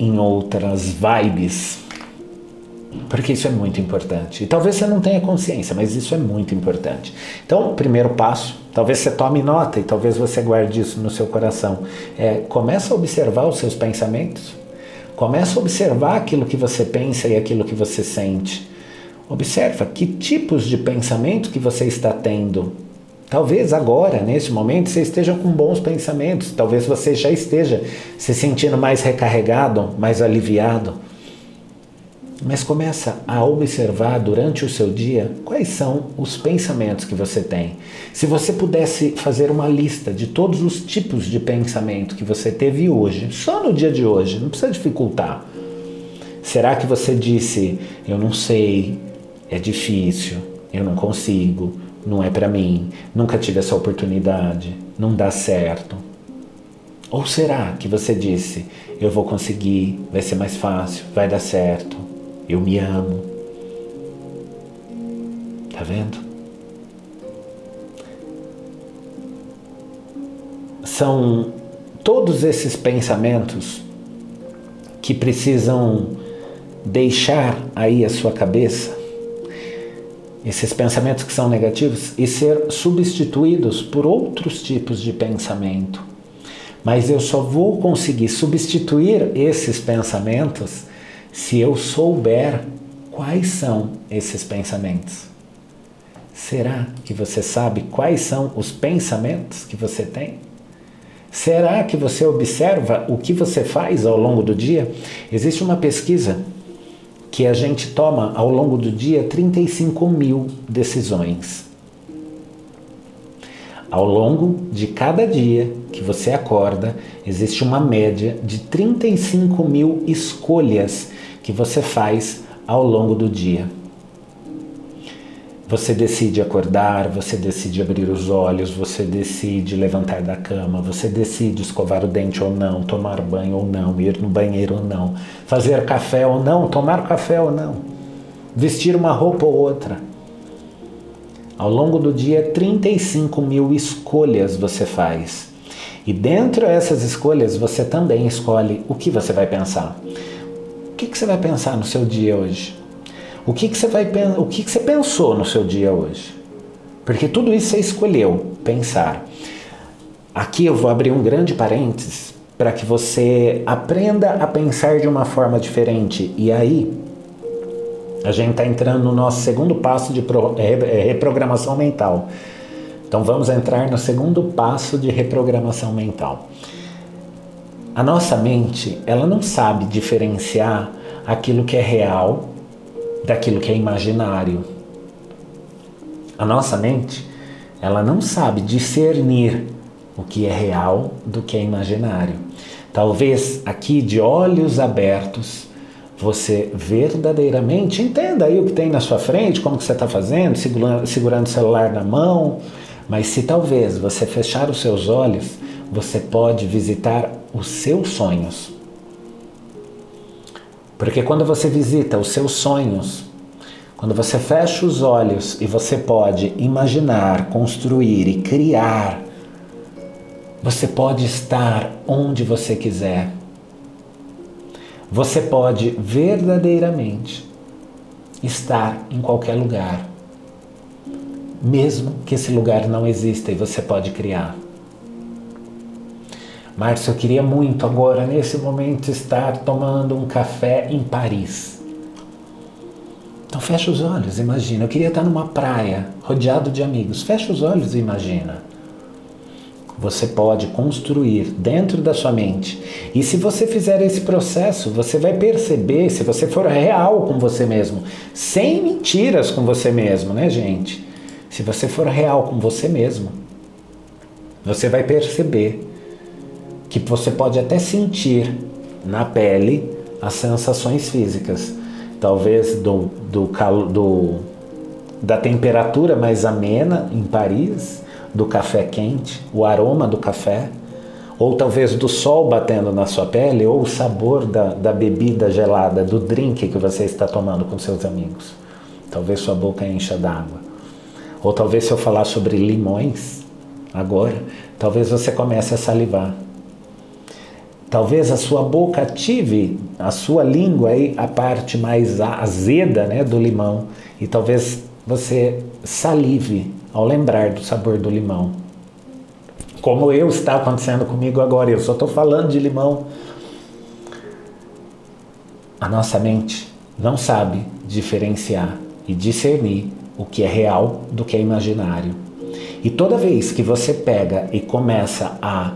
em outras vibes, porque isso é muito importante. E talvez você não tenha consciência, mas isso é muito importante. Então, primeiro passo, talvez você tome nota e talvez você guarde isso no seu coração, é começa a observar os seus pensamentos. Começa a observar aquilo que você pensa e aquilo que você sente. Observa que tipos de pensamento que você está tendo. Talvez agora, neste momento, você esteja com bons pensamentos. Talvez você já esteja se sentindo mais recarregado, mais aliviado mas começa a observar durante o seu dia quais são os pensamentos que você tem. Se você pudesse fazer uma lista de todos os tipos de pensamento que você teve hoje, só no dia de hoje, não precisa dificultar. Será que você disse: "Eu não sei, é difícil, eu não consigo, não é para mim, nunca tive essa oportunidade, não dá certo"? Ou será que você disse: "Eu vou conseguir, vai ser mais fácil, vai dar cer"? Eu me amo. Tá vendo? São todos esses pensamentos que precisam deixar aí a sua cabeça, esses pensamentos que são negativos, e ser substituídos por outros tipos de pensamento. Mas eu só vou conseguir substituir esses pensamentos se eu souber quais são esses pensamentos. Será que você sabe quais são os pensamentos que você tem? Será que você observa o que você faz ao longo do dia? Existe uma pesquisa que a gente toma ao longo do dia 35 mil decisões. Ao longo de cada dia que você acorda, existe uma média de 35 mil escolhas que você faz ao longo do dia. Você decide acordar, você decide abrir os olhos, você decide levantar da cama, você decide escovar o dente ou não, tomar banho ou não, ir no banheiro ou não, fazer café ou não, tomar café ou não, vestir uma roupa ou outra. Ao longo do dia, 35 mil escolhas você faz. E dentro dessas escolhas, você também escolhe o que você vai pensar. O que, que você vai pensar no seu dia hoje? O que, que você vai o que, que você pensou no seu dia hoje? Porque tudo isso você escolheu pensar. Aqui eu vou abrir um grande parênteses para que você aprenda a pensar de uma forma diferente. E aí, a gente está entrando no nosso segundo passo de reprogramação mental. Então vamos entrar no segundo passo de reprogramação mental. A nossa mente, ela não sabe diferenciar aquilo que é real daquilo que é imaginário. A nossa mente, ela não sabe discernir o que é real do que é imaginário. Talvez aqui de olhos abertos você verdadeiramente entenda aí o que tem na sua frente, como que você está fazendo, segurando, segurando o celular na mão, mas se talvez você fechar os seus olhos, você pode visitar os seus sonhos. Porque quando você visita os seus sonhos, quando você fecha os olhos e você pode imaginar, construir e criar, você pode estar onde você quiser. Você pode verdadeiramente estar em qualquer lugar, mesmo que esse lugar não exista e você pode criar. Márcio, eu queria muito agora, nesse momento, estar tomando um café em Paris. Então fecha os olhos, imagina. Eu queria estar numa praia, rodeado de amigos. Fecha os olhos e imagina. Você pode construir dentro da sua mente. E se você fizer esse processo, você vai perceber, se você for real com você mesmo, sem mentiras com você mesmo, né, gente? Se você for real com você mesmo, você vai perceber que você pode até sentir na pele as sensações físicas, talvez do, do, do da temperatura mais amena em Paris, do café quente, o aroma do café, ou talvez do sol batendo na sua pele, ou o sabor da, da bebida gelada, do drink que você está tomando com seus amigos. Talvez sua boca encha d'água. Ou talvez se eu falar sobre limões agora, talvez você comece a salivar. Talvez a sua boca ative a sua língua aí a parte mais azeda, né, do limão e talvez você salive ao lembrar do sabor do limão. Como eu está acontecendo comigo agora, eu só estou falando de limão. A nossa mente não sabe diferenciar e discernir o que é real do que é imaginário. E toda vez que você pega e começa a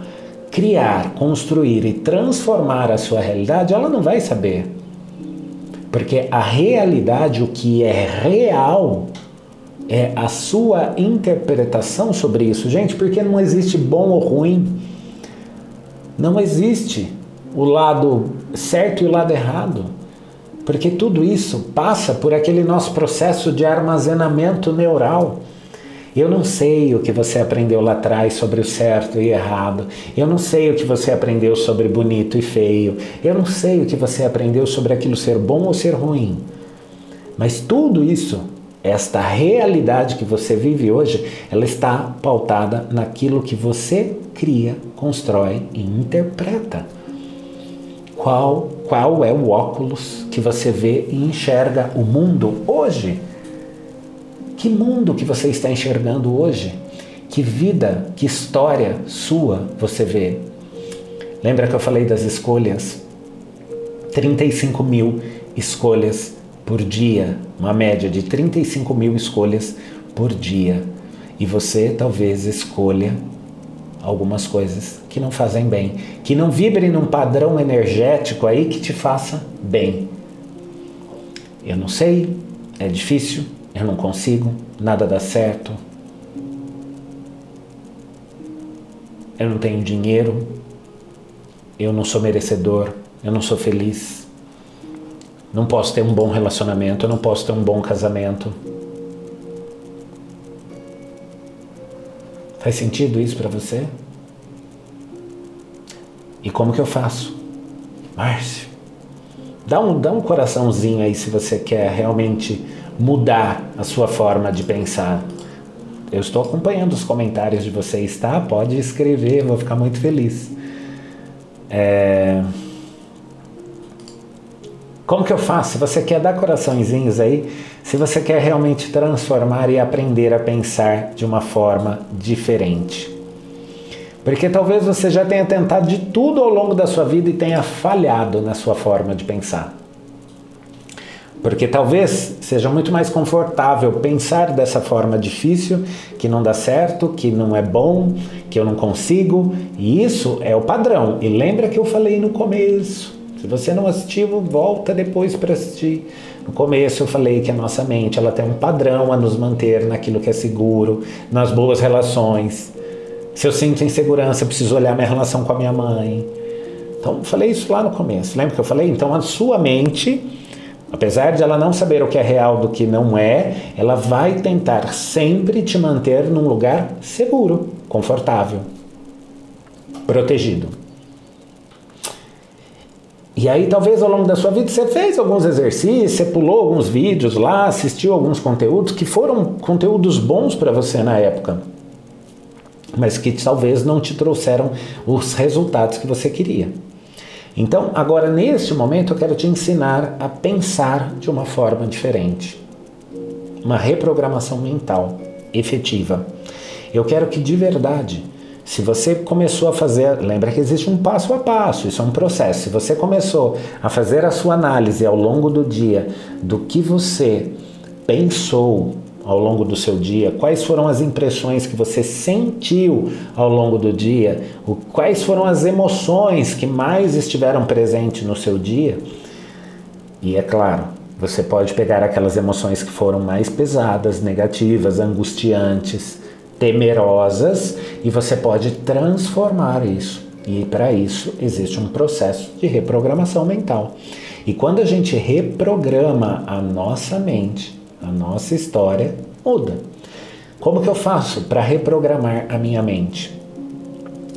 criar, construir e transformar a sua realidade, ela não vai saber. Porque a realidade, o que é real, é a sua interpretação sobre isso. Gente, porque não existe bom ou ruim. Não existe o lado certo e o lado errado. Porque tudo isso passa por aquele nosso processo de armazenamento neural. Eu não sei o que você aprendeu lá atrás sobre o certo e errado. Eu não sei o que você aprendeu sobre bonito e feio. Eu não sei o que você aprendeu sobre aquilo ser bom ou ser ruim. Mas tudo isso, esta realidade que você vive hoje, ela está pautada naquilo que você cria, constrói e interpreta. Qual, qual é o óculos que você vê e enxerga o mundo hoje? Que mundo que você está enxergando hoje? Que vida, que história sua você vê? Lembra que eu falei das escolhas? 35 mil escolhas por dia, uma média de 35 mil escolhas por dia. E você talvez escolha algumas coisas que não fazem bem, que não vibrem num padrão energético aí que te faça bem. Eu não sei, é difícil, eu não consigo, nada dá certo. Eu não tenho dinheiro, eu não sou merecedor, eu não sou feliz. Não posso ter um bom relacionamento, eu não posso ter um bom casamento. Faz sentido isso para você? E como que eu faço? Márcio, dá um, dá um coraçãozinho aí se você quer realmente mudar a sua forma de pensar. Eu estou acompanhando os comentários de vocês, tá? Pode escrever, vou ficar muito feliz. É... Como que eu faço? Se você quer dar coraçõezinhos aí, se você quer realmente transformar e aprender a pensar de uma forma diferente. Porque talvez você já tenha tentado de tudo ao longo da sua vida e tenha falhado na sua forma de pensar. Porque talvez seja muito mais confortável pensar dessa forma difícil, que não dá certo, que não é bom, que eu não consigo, e isso é o padrão. E lembra que eu falei no começo. Se você não assistiu, volta depois para assistir. No começo eu falei que a nossa mente ela tem um padrão a nos manter naquilo que é seguro, nas boas relações. Se eu sinto insegurança, eu preciso olhar minha relação com a minha mãe. Então, falei isso lá no começo. Lembra que eu falei? Então, a sua mente Apesar de ela não saber o que é real do que não é, ela vai tentar sempre te manter num lugar seguro, confortável, protegido. E aí, talvez ao longo da sua vida, você fez alguns exercícios, você pulou alguns vídeos lá, assistiu alguns conteúdos que foram conteúdos bons para você na época, mas que talvez não te trouxeram os resultados que você queria. Então, agora neste momento eu quero te ensinar a pensar de uma forma diferente. Uma reprogramação mental efetiva. Eu quero que de verdade, se você começou a fazer, lembra que existe um passo a passo, isso é um processo. Se você começou a fazer a sua análise ao longo do dia do que você pensou, ao longo do seu dia? Quais foram as impressões que você sentiu ao longo do dia? Quais foram as emoções que mais estiveram presentes no seu dia? E é claro, você pode pegar aquelas emoções que foram mais pesadas, negativas, angustiantes, temerosas e você pode transformar isso. E para isso existe um processo de reprogramação mental. E quando a gente reprograma a nossa mente, a nossa história muda. Como que eu faço para reprogramar a minha mente?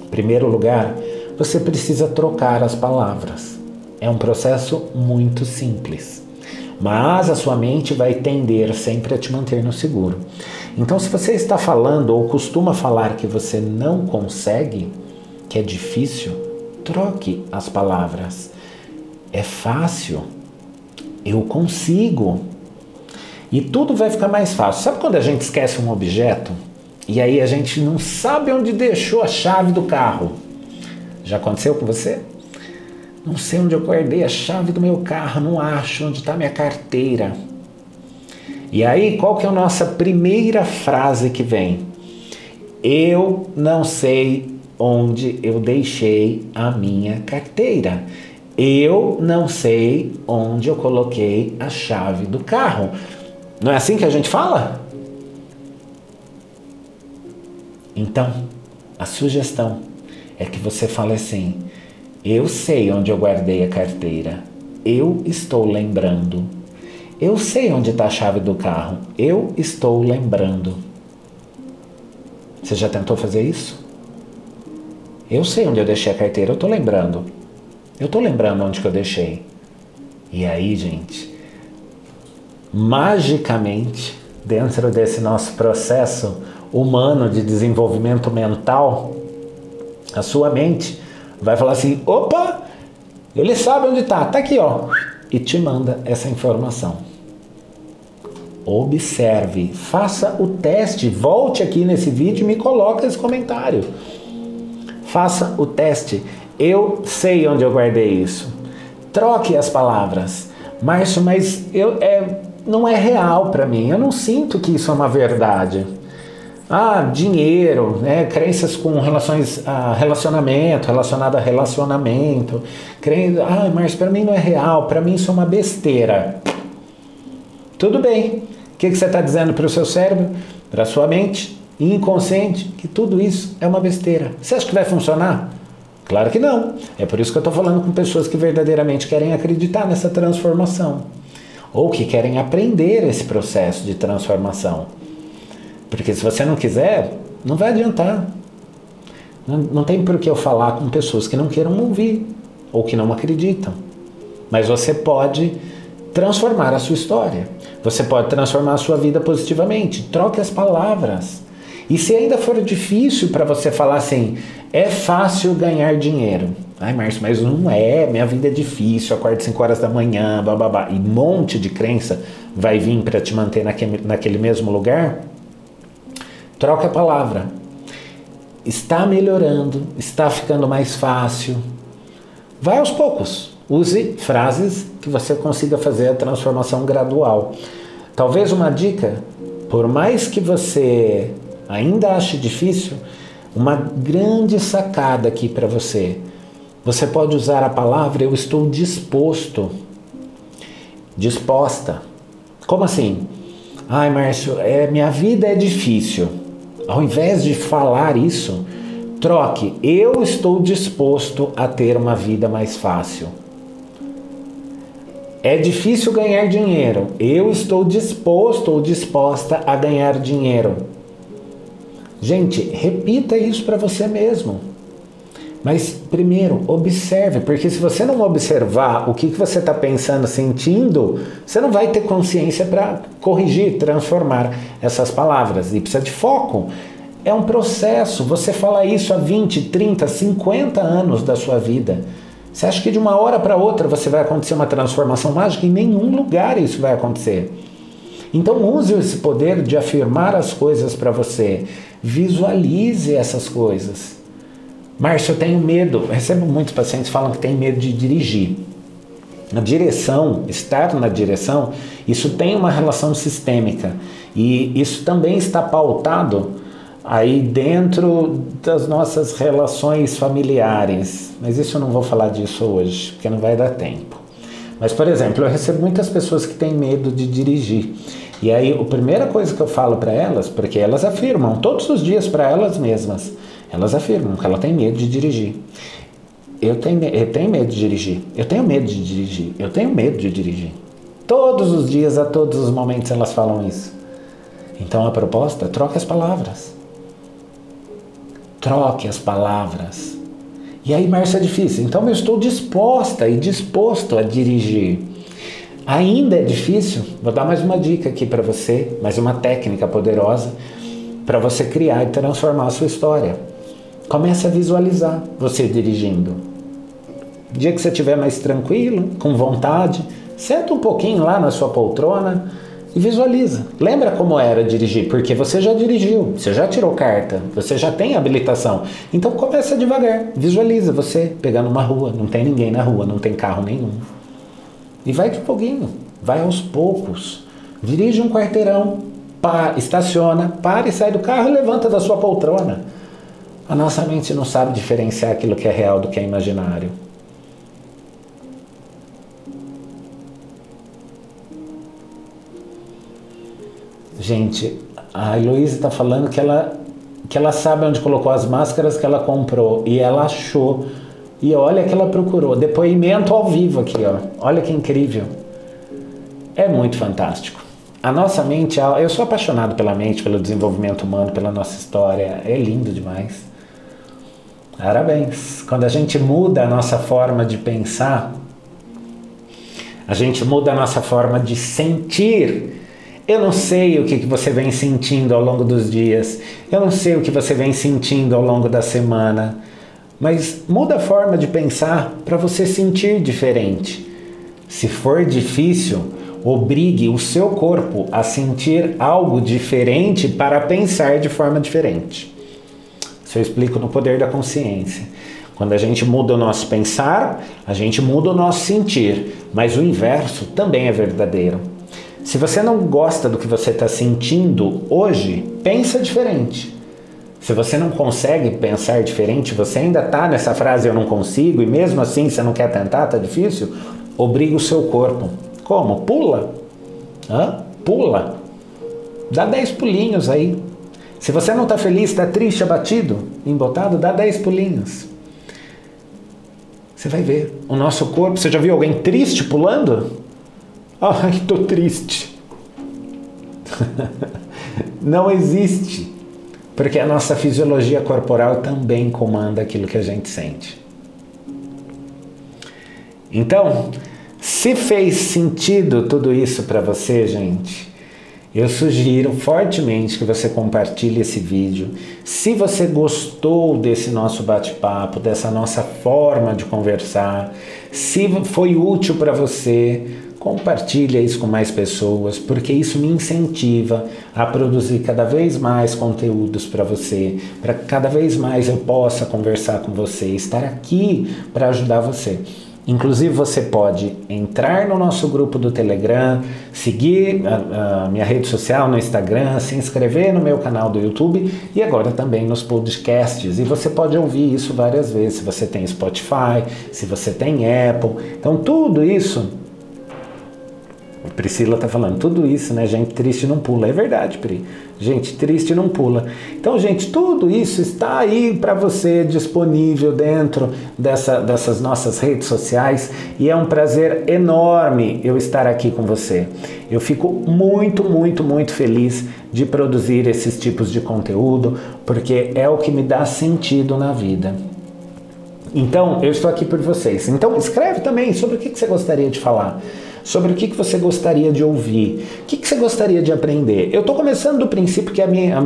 Em primeiro lugar, você precisa trocar as palavras. É um processo muito simples. Mas a sua mente vai tender sempre a te manter no seguro. Então, se você está falando ou costuma falar que você não consegue, que é difícil, troque as palavras. É fácil. Eu consigo. E tudo vai ficar mais fácil. Sabe quando a gente esquece um objeto e aí a gente não sabe onde deixou a chave do carro? Já aconteceu com você? Não sei onde eu guardei a chave do meu carro, não acho onde está minha carteira. E aí, qual que é a nossa primeira frase que vem? Eu não sei onde eu deixei a minha carteira. Eu não sei onde eu coloquei a chave do carro. Não é assim que a gente fala? Então, a sugestão é que você fale assim: eu sei onde eu guardei a carteira, eu estou lembrando. Eu sei onde está a chave do carro, eu estou lembrando. Você já tentou fazer isso? Eu sei onde eu deixei a carteira, eu estou lembrando. Eu estou lembrando onde que eu deixei. E aí, gente, magicamente, dentro desse nosso processo humano de desenvolvimento mental, a sua mente vai falar assim: opa, ele sabe onde está, está aqui, ó, e te manda essa informação. Observe, faça o teste, volte aqui nesse vídeo e me coloque esse comentário. Faça o teste. Eu sei onde eu guardei isso. Troque as palavras. Márcio, mas eu, é, não é real para mim. Eu não sinto que isso é uma verdade. Ah, dinheiro, né? crenças com relações a relacionamento, relacionado a relacionamento. Crença, ah, mas para mim não é real, para mim isso é uma besteira. Tudo bem. O que, que você está dizendo para o seu cérebro, para a sua mente inconsciente, que tudo isso é uma besteira. Você acha que vai funcionar? Claro que não. É por isso que eu estou falando com pessoas que verdadeiramente querem acreditar nessa transformação ou que querem aprender esse processo de transformação. Porque se você não quiser, não vai adiantar. Não, não tem por que eu falar com pessoas que não queiram ouvir ou que não acreditam. Mas você pode transformar a sua história. Você pode transformar a sua vida positivamente. Troque as palavras. E se ainda for difícil para você falar assim, é fácil ganhar dinheiro. Ai, Márcio, mas não é, minha vida é difícil, acordo 5 horas da manhã, babá. E um monte de crença vai vir para te manter naquele, naquele mesmo lugar. Troca a palavra. Está melhorando, está ficando mais fácil. Vai aos poucos. Use frases que você consiga fazer a transformação gradual. Talvez uma dica, por mais que você ainda ache difícil, uma grande sacada aqui para você. Você pode usar a palavra eu estou disposto. Disposta. Como assim? Ai, Márcio, é, minha vida é difícil. Ao invés de falar isso, troque. Eu estou disposto a ter uma vida mais fácil. É difícil ganhar dinheiro. Eu estou disposto ou disposta a ganhar dinheiro. Gente, repita isso para você mesmo. Mas primeiro, observe, porque se você não observar o que, que você está pensando, sentindo, você não vai ter consciência para corrigir, transformar essas palavras. E precisa de foco. É um processo. Você fala isso há 20, 30, 50 anos da sua vida. Você acha que de uma hora para outra você vai acontecer uma transformação mágica? Em nenhum lugar isso vai acontecer. Então use esse poder de afirmar as coisas para você. Visualize essas coisas. Márcio, eu tenho medo. Recebo muitos pacientes que falam que tem medo de dirigir. A direção, estar na direção, isso tem uma relação sistêmica. E isso também está pautado aí dentro das nossas relações familiares. Mas isso eu não vou falar disso hoje, porque não vai dar tempo. Mas, por exemplo, eu recebo muitas pessoas que têm medo de dirigir. E aí, a primeira coisa que eu falo para elas, porque elas afirmam todos os dias para elas mesmas, elas afirmam que ela tem medo de dirigir. Eu tenho, eu tenho medo de dirigir. Eu tenho medo de dirigir. Eu tenho medo de dirigir. Todos os dias, a todos os momentos, elas falam isso. Então a proposta troque as palavras. Troque as palavras. E aí, Márcia, é difícil. Então eu estou disposta e disposto a dirigir. Ainda é difícil? Vou dar mais uma dica aqui para você, mais uma técnica poderosa para você criar e transformar a sua história. Comece a visualizar você dirigindo. Dia que você estiver mais tranquilo, com vontade, senta um pouquinho lá na sua poltrona e visualiza. Lembra como era dirigir? Porque você já dirigiu, você já tirou carta, você já tem habilitação. Então começa devagar, visualiza você pegando uma rua, não tem ninguém na rua, não tem carro nenhum. E vai de pouquinho, vai aos poucos. Dirige um quarteirão, pá, estaciona, para e sai do carro e levanta da sua poltrona. A nossa mente não sabe diferenciar aquilo que é real do que é imaginário. Gente, a Heloísa está falando que ela, que ela sabe onde colocou as máscaras que ela comprou e ela achou. E olha que ela procurou. Depoimento ao vivo aqui, ó. Olha que incrível. É muito fantástico. A nossa mente, eu sou apaixonado pela mente, pelo desenvolvimento humano, pela nossa história. É lindo demais. Parabéns. Quando a gente muda a nossa forma de pensar, a gente muda a nossa forma de sentir. Eu não sei o que você vem sentindo ao longo dos dias, eu não sei o que você vem sentindo ao longo da semana, mas muda a forma de pensar para você sentir diferente. Se for difícil, obrigue o seu corpo a sentir algo diferente para pensar de forma diferente. Isso eu explico no poder da consciência. Quando a gente muda o nosso pensar, a gente muda o nosso sentir, mas o inverso também é verdadeiro. Se você não gosta do que você está sentindo hoje, pensa diferente. Se você não consegue pensar diferente, você ainda está nessa frase eu não consigo e mesmo assim você não quer tentar, tá difícil, obriga o seu corpo. Como? Pula. Hã? Pula. Dá 10 pulinhos aí. Se você não está feliz, está triste, abatido, embotado, dá 10 pulinhos. Você vai ver. O nosso corpo, você já viu alguém triste pulando? Ai, estou triste. não existe. Porque a nossa fisiologia corporal também comanda aquilo que a gente sente. Então, se fez sentido tudo isso para você, gente, eu sugiro fortemente que você compartilhe esse vídeo. Se você gostou desse nosso bate-papo, dessa nossa forma de conversar, se foi útil para você, compartilhe isso com mais pessoas, porque isso me incentiva a produzir cada vez mais conteúdos para você, para que cada vez mais eu possa conversar com você, estar aqui para ajudar você. Inclusive, você pode entrar no nosso grupo do Telegram, seguir a, a, minha rede social no Instagram, se inscrever no meu canal do YouTube e agora também nos podcasts. E você pode ouvir isso várias vezes, se você tem Spotify, se você tem Apple. Então, tudo isso Priscila está falando, tudo isso, né? Gente triste não pula. É verdade, Pri. Gente triste não pula. Então, gente, tudo isso está aí para você disponível dentro dessa, dessas nossas redes sociais e é um prazer enorme eu estar aqui com você. Eu fico muito, muito, muito feliz de produzir esses tipos de conteúdo porque é o que me dá sentido na vida. Então, eu estou aqui por vocês. Então, escreve também sobre o que você gostaria de falar sobre o que, que você gostaria de ouvir, o que, que você gostaria de aprender. Eu estou começando do princípio que a minha,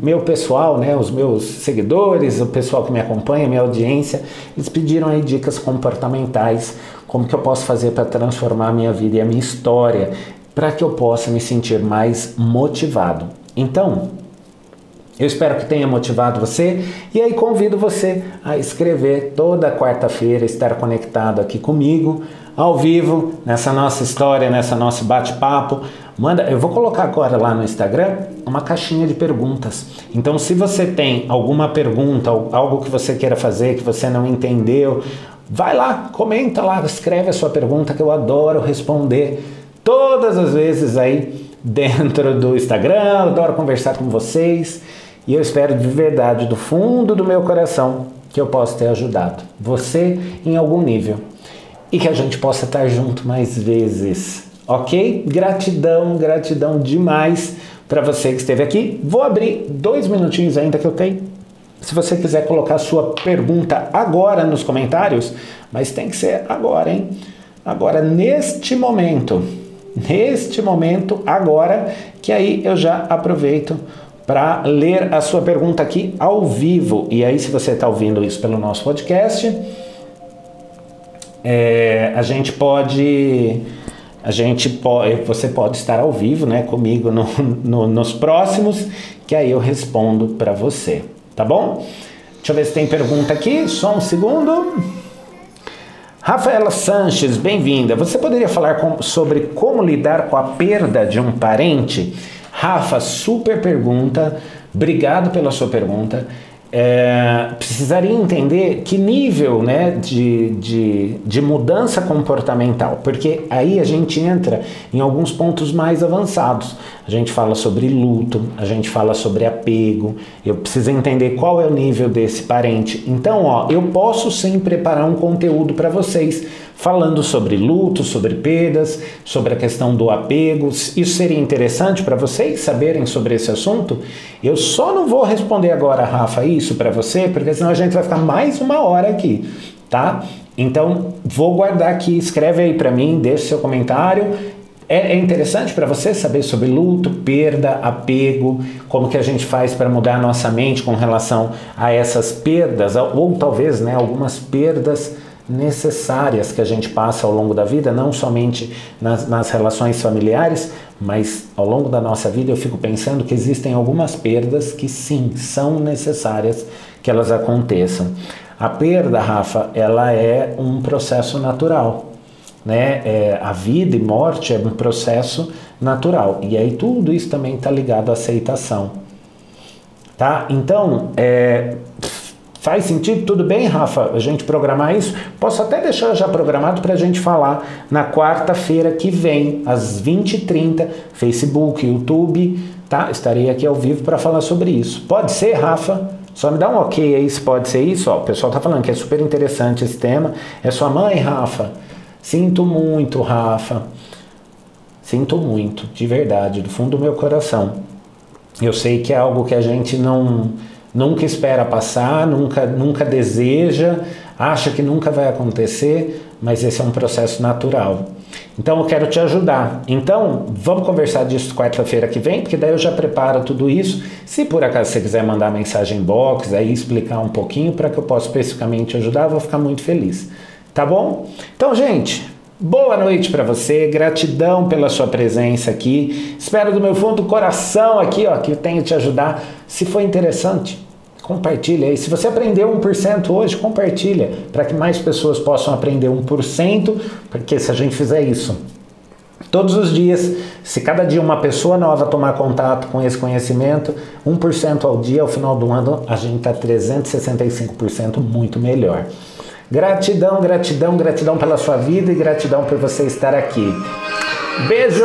meu pessoal, né, os meus seguidores, o pessoal que me acompanha, minha audiência, eles pediram aí dicas comportamentais, como que eu posso fazer para transformar a minha vida e a minha história, para que eu possa me sentir mais motivado. Então, eu espero que tenha motivado você e aí convido você a escrever toda quarta-feira, estar conectado aqui comigo ao vivo, nessa nossa história, nessa nosso bate-papo. Manda, eu vou colocar agora lá no Instagram uma caixinha de perguntas. Então, se você tem alguma pergunta, algo que você queira fazer, que você não entendeu, vai lá, comenta lá, escreve a sua pergunta que eu adoro responder todas as vezes aí dentro do Instagram, adoro conversar com vocês e eu espero de verdade, do fundo do meu coração, que eu possa ter ajudado você em algum nível e que a gente possa estar junto mais vezes. Ok? Gratidão, gratidão demais para você que esteve aqui. Vou abrir dois minutinhos ainda que eu tenho. Se você quiser colocar sua pergunta agora nos comentários, mas tem que ser agora, hein? Agora, neste momento, neste momento, agora, que aí eu já aproveito para ler a sua pergunta aqui ao vivo. E aí, se você está ouvindo isso pelo nosso podcast, é, a gente pode a gente pode, você pode estar ao vivo, né, comigo no, no, nos próximos, que aí eu respondo para você, tá bom? Deixa eu ver se tem pergunta aqui, só um segundo. Rafaela Sanches, bem-vinda. Você poderia falar com, sobre como lidar com a perda de um parente? Rafa, super pergunta. Obrigado pela sua pergunta é, precisaria entender que nível né, de, de, de mudança comportamental, porque aí a gente entra em alguns pontos mais avançados. A gente fala sobre luto, a gente fala sobre apego, eu preciso entender qual é o nível desse parente. Então, ó, eu posso sim preparar um conteúdo para vocês falando sobre luto, sobre perdas, sobre a questão do apego. Isso seria interessante para vocês saberem sobre esse assunto? Eu só não vou responder agora, Rafa, isso para você, porque senão a gente vai ficar mais uma hora aqui, tá? Então, vou guardar aqui, escreve aí para mim, deixe seu comentário. É, é interessante para você saber sobre luto, perda, apego, como que a gente faz para mudar a nossa mente com relação a essas perdas, ou talvez né, algumas perdas necessárias que a gente passa ao longo da vida, não somente nas, nas, relações familiares, mas ao longo da nossa vida eu fico pensando que existem algumas perdas que sim, são necessárias que elas aconteçam. A perda, Rafa, ela é um processo natural. Né? É, a vida e morte é um processo natural. E aí tudo isso também está ligado à aceitação. Tá? Então, é, Faz sentido? Tudo bem, Rafa? A gente programar isso? Posso até deixar já programado para a gente falar na quarta-feira que vem, às 20h30, Facebook, YouTube, tá? Estarei aqui ao vivo para falar sobre isso. Pode ser, Rafa? Só me dá um ok aí se pode ser isso. Ó, o pessoal tá falando que é super interessante esse tema. É sua mãe, Rafa? Sinto muito, Rafa. Sinto muito, de verdade, do fundo do meu coração. Eu sei que é algo que a gente não nunca espera passar, nunca, nunca deseja, acha que nunca vai acontecer, mas esse é um processo natural. Então eu quero te ajudar. Então vamos conversar disso quarta-feira que vem, porque daí eu já preparo tudo isso. Se por acaso você quiser mandar mensagem box, aí explicar um pouquinho para que eu possa especificamente ajudar, eu vou ficar muito feliz. Tá bom? Então, gente, Boa noite para você, gratidão pela sua presença aqui. Espero do meu fundo do coração aqui, ó, que eu tenha te ajudar. Se foi interessante, compartilha aí. Se você aprendeu 1% hoje, compartilha para que mais pessoas possam aprender 1%, porque se a gente fizer isso todos os dias, se cada dia uma pessoa nova tomar contato com esse conhecimento, 1% ao dia, ao final do ano, a gente está 365% muito melhor. Gratidão, gratidão, gratidão pela sua vida e gratidão por você estar aqui. Beijo!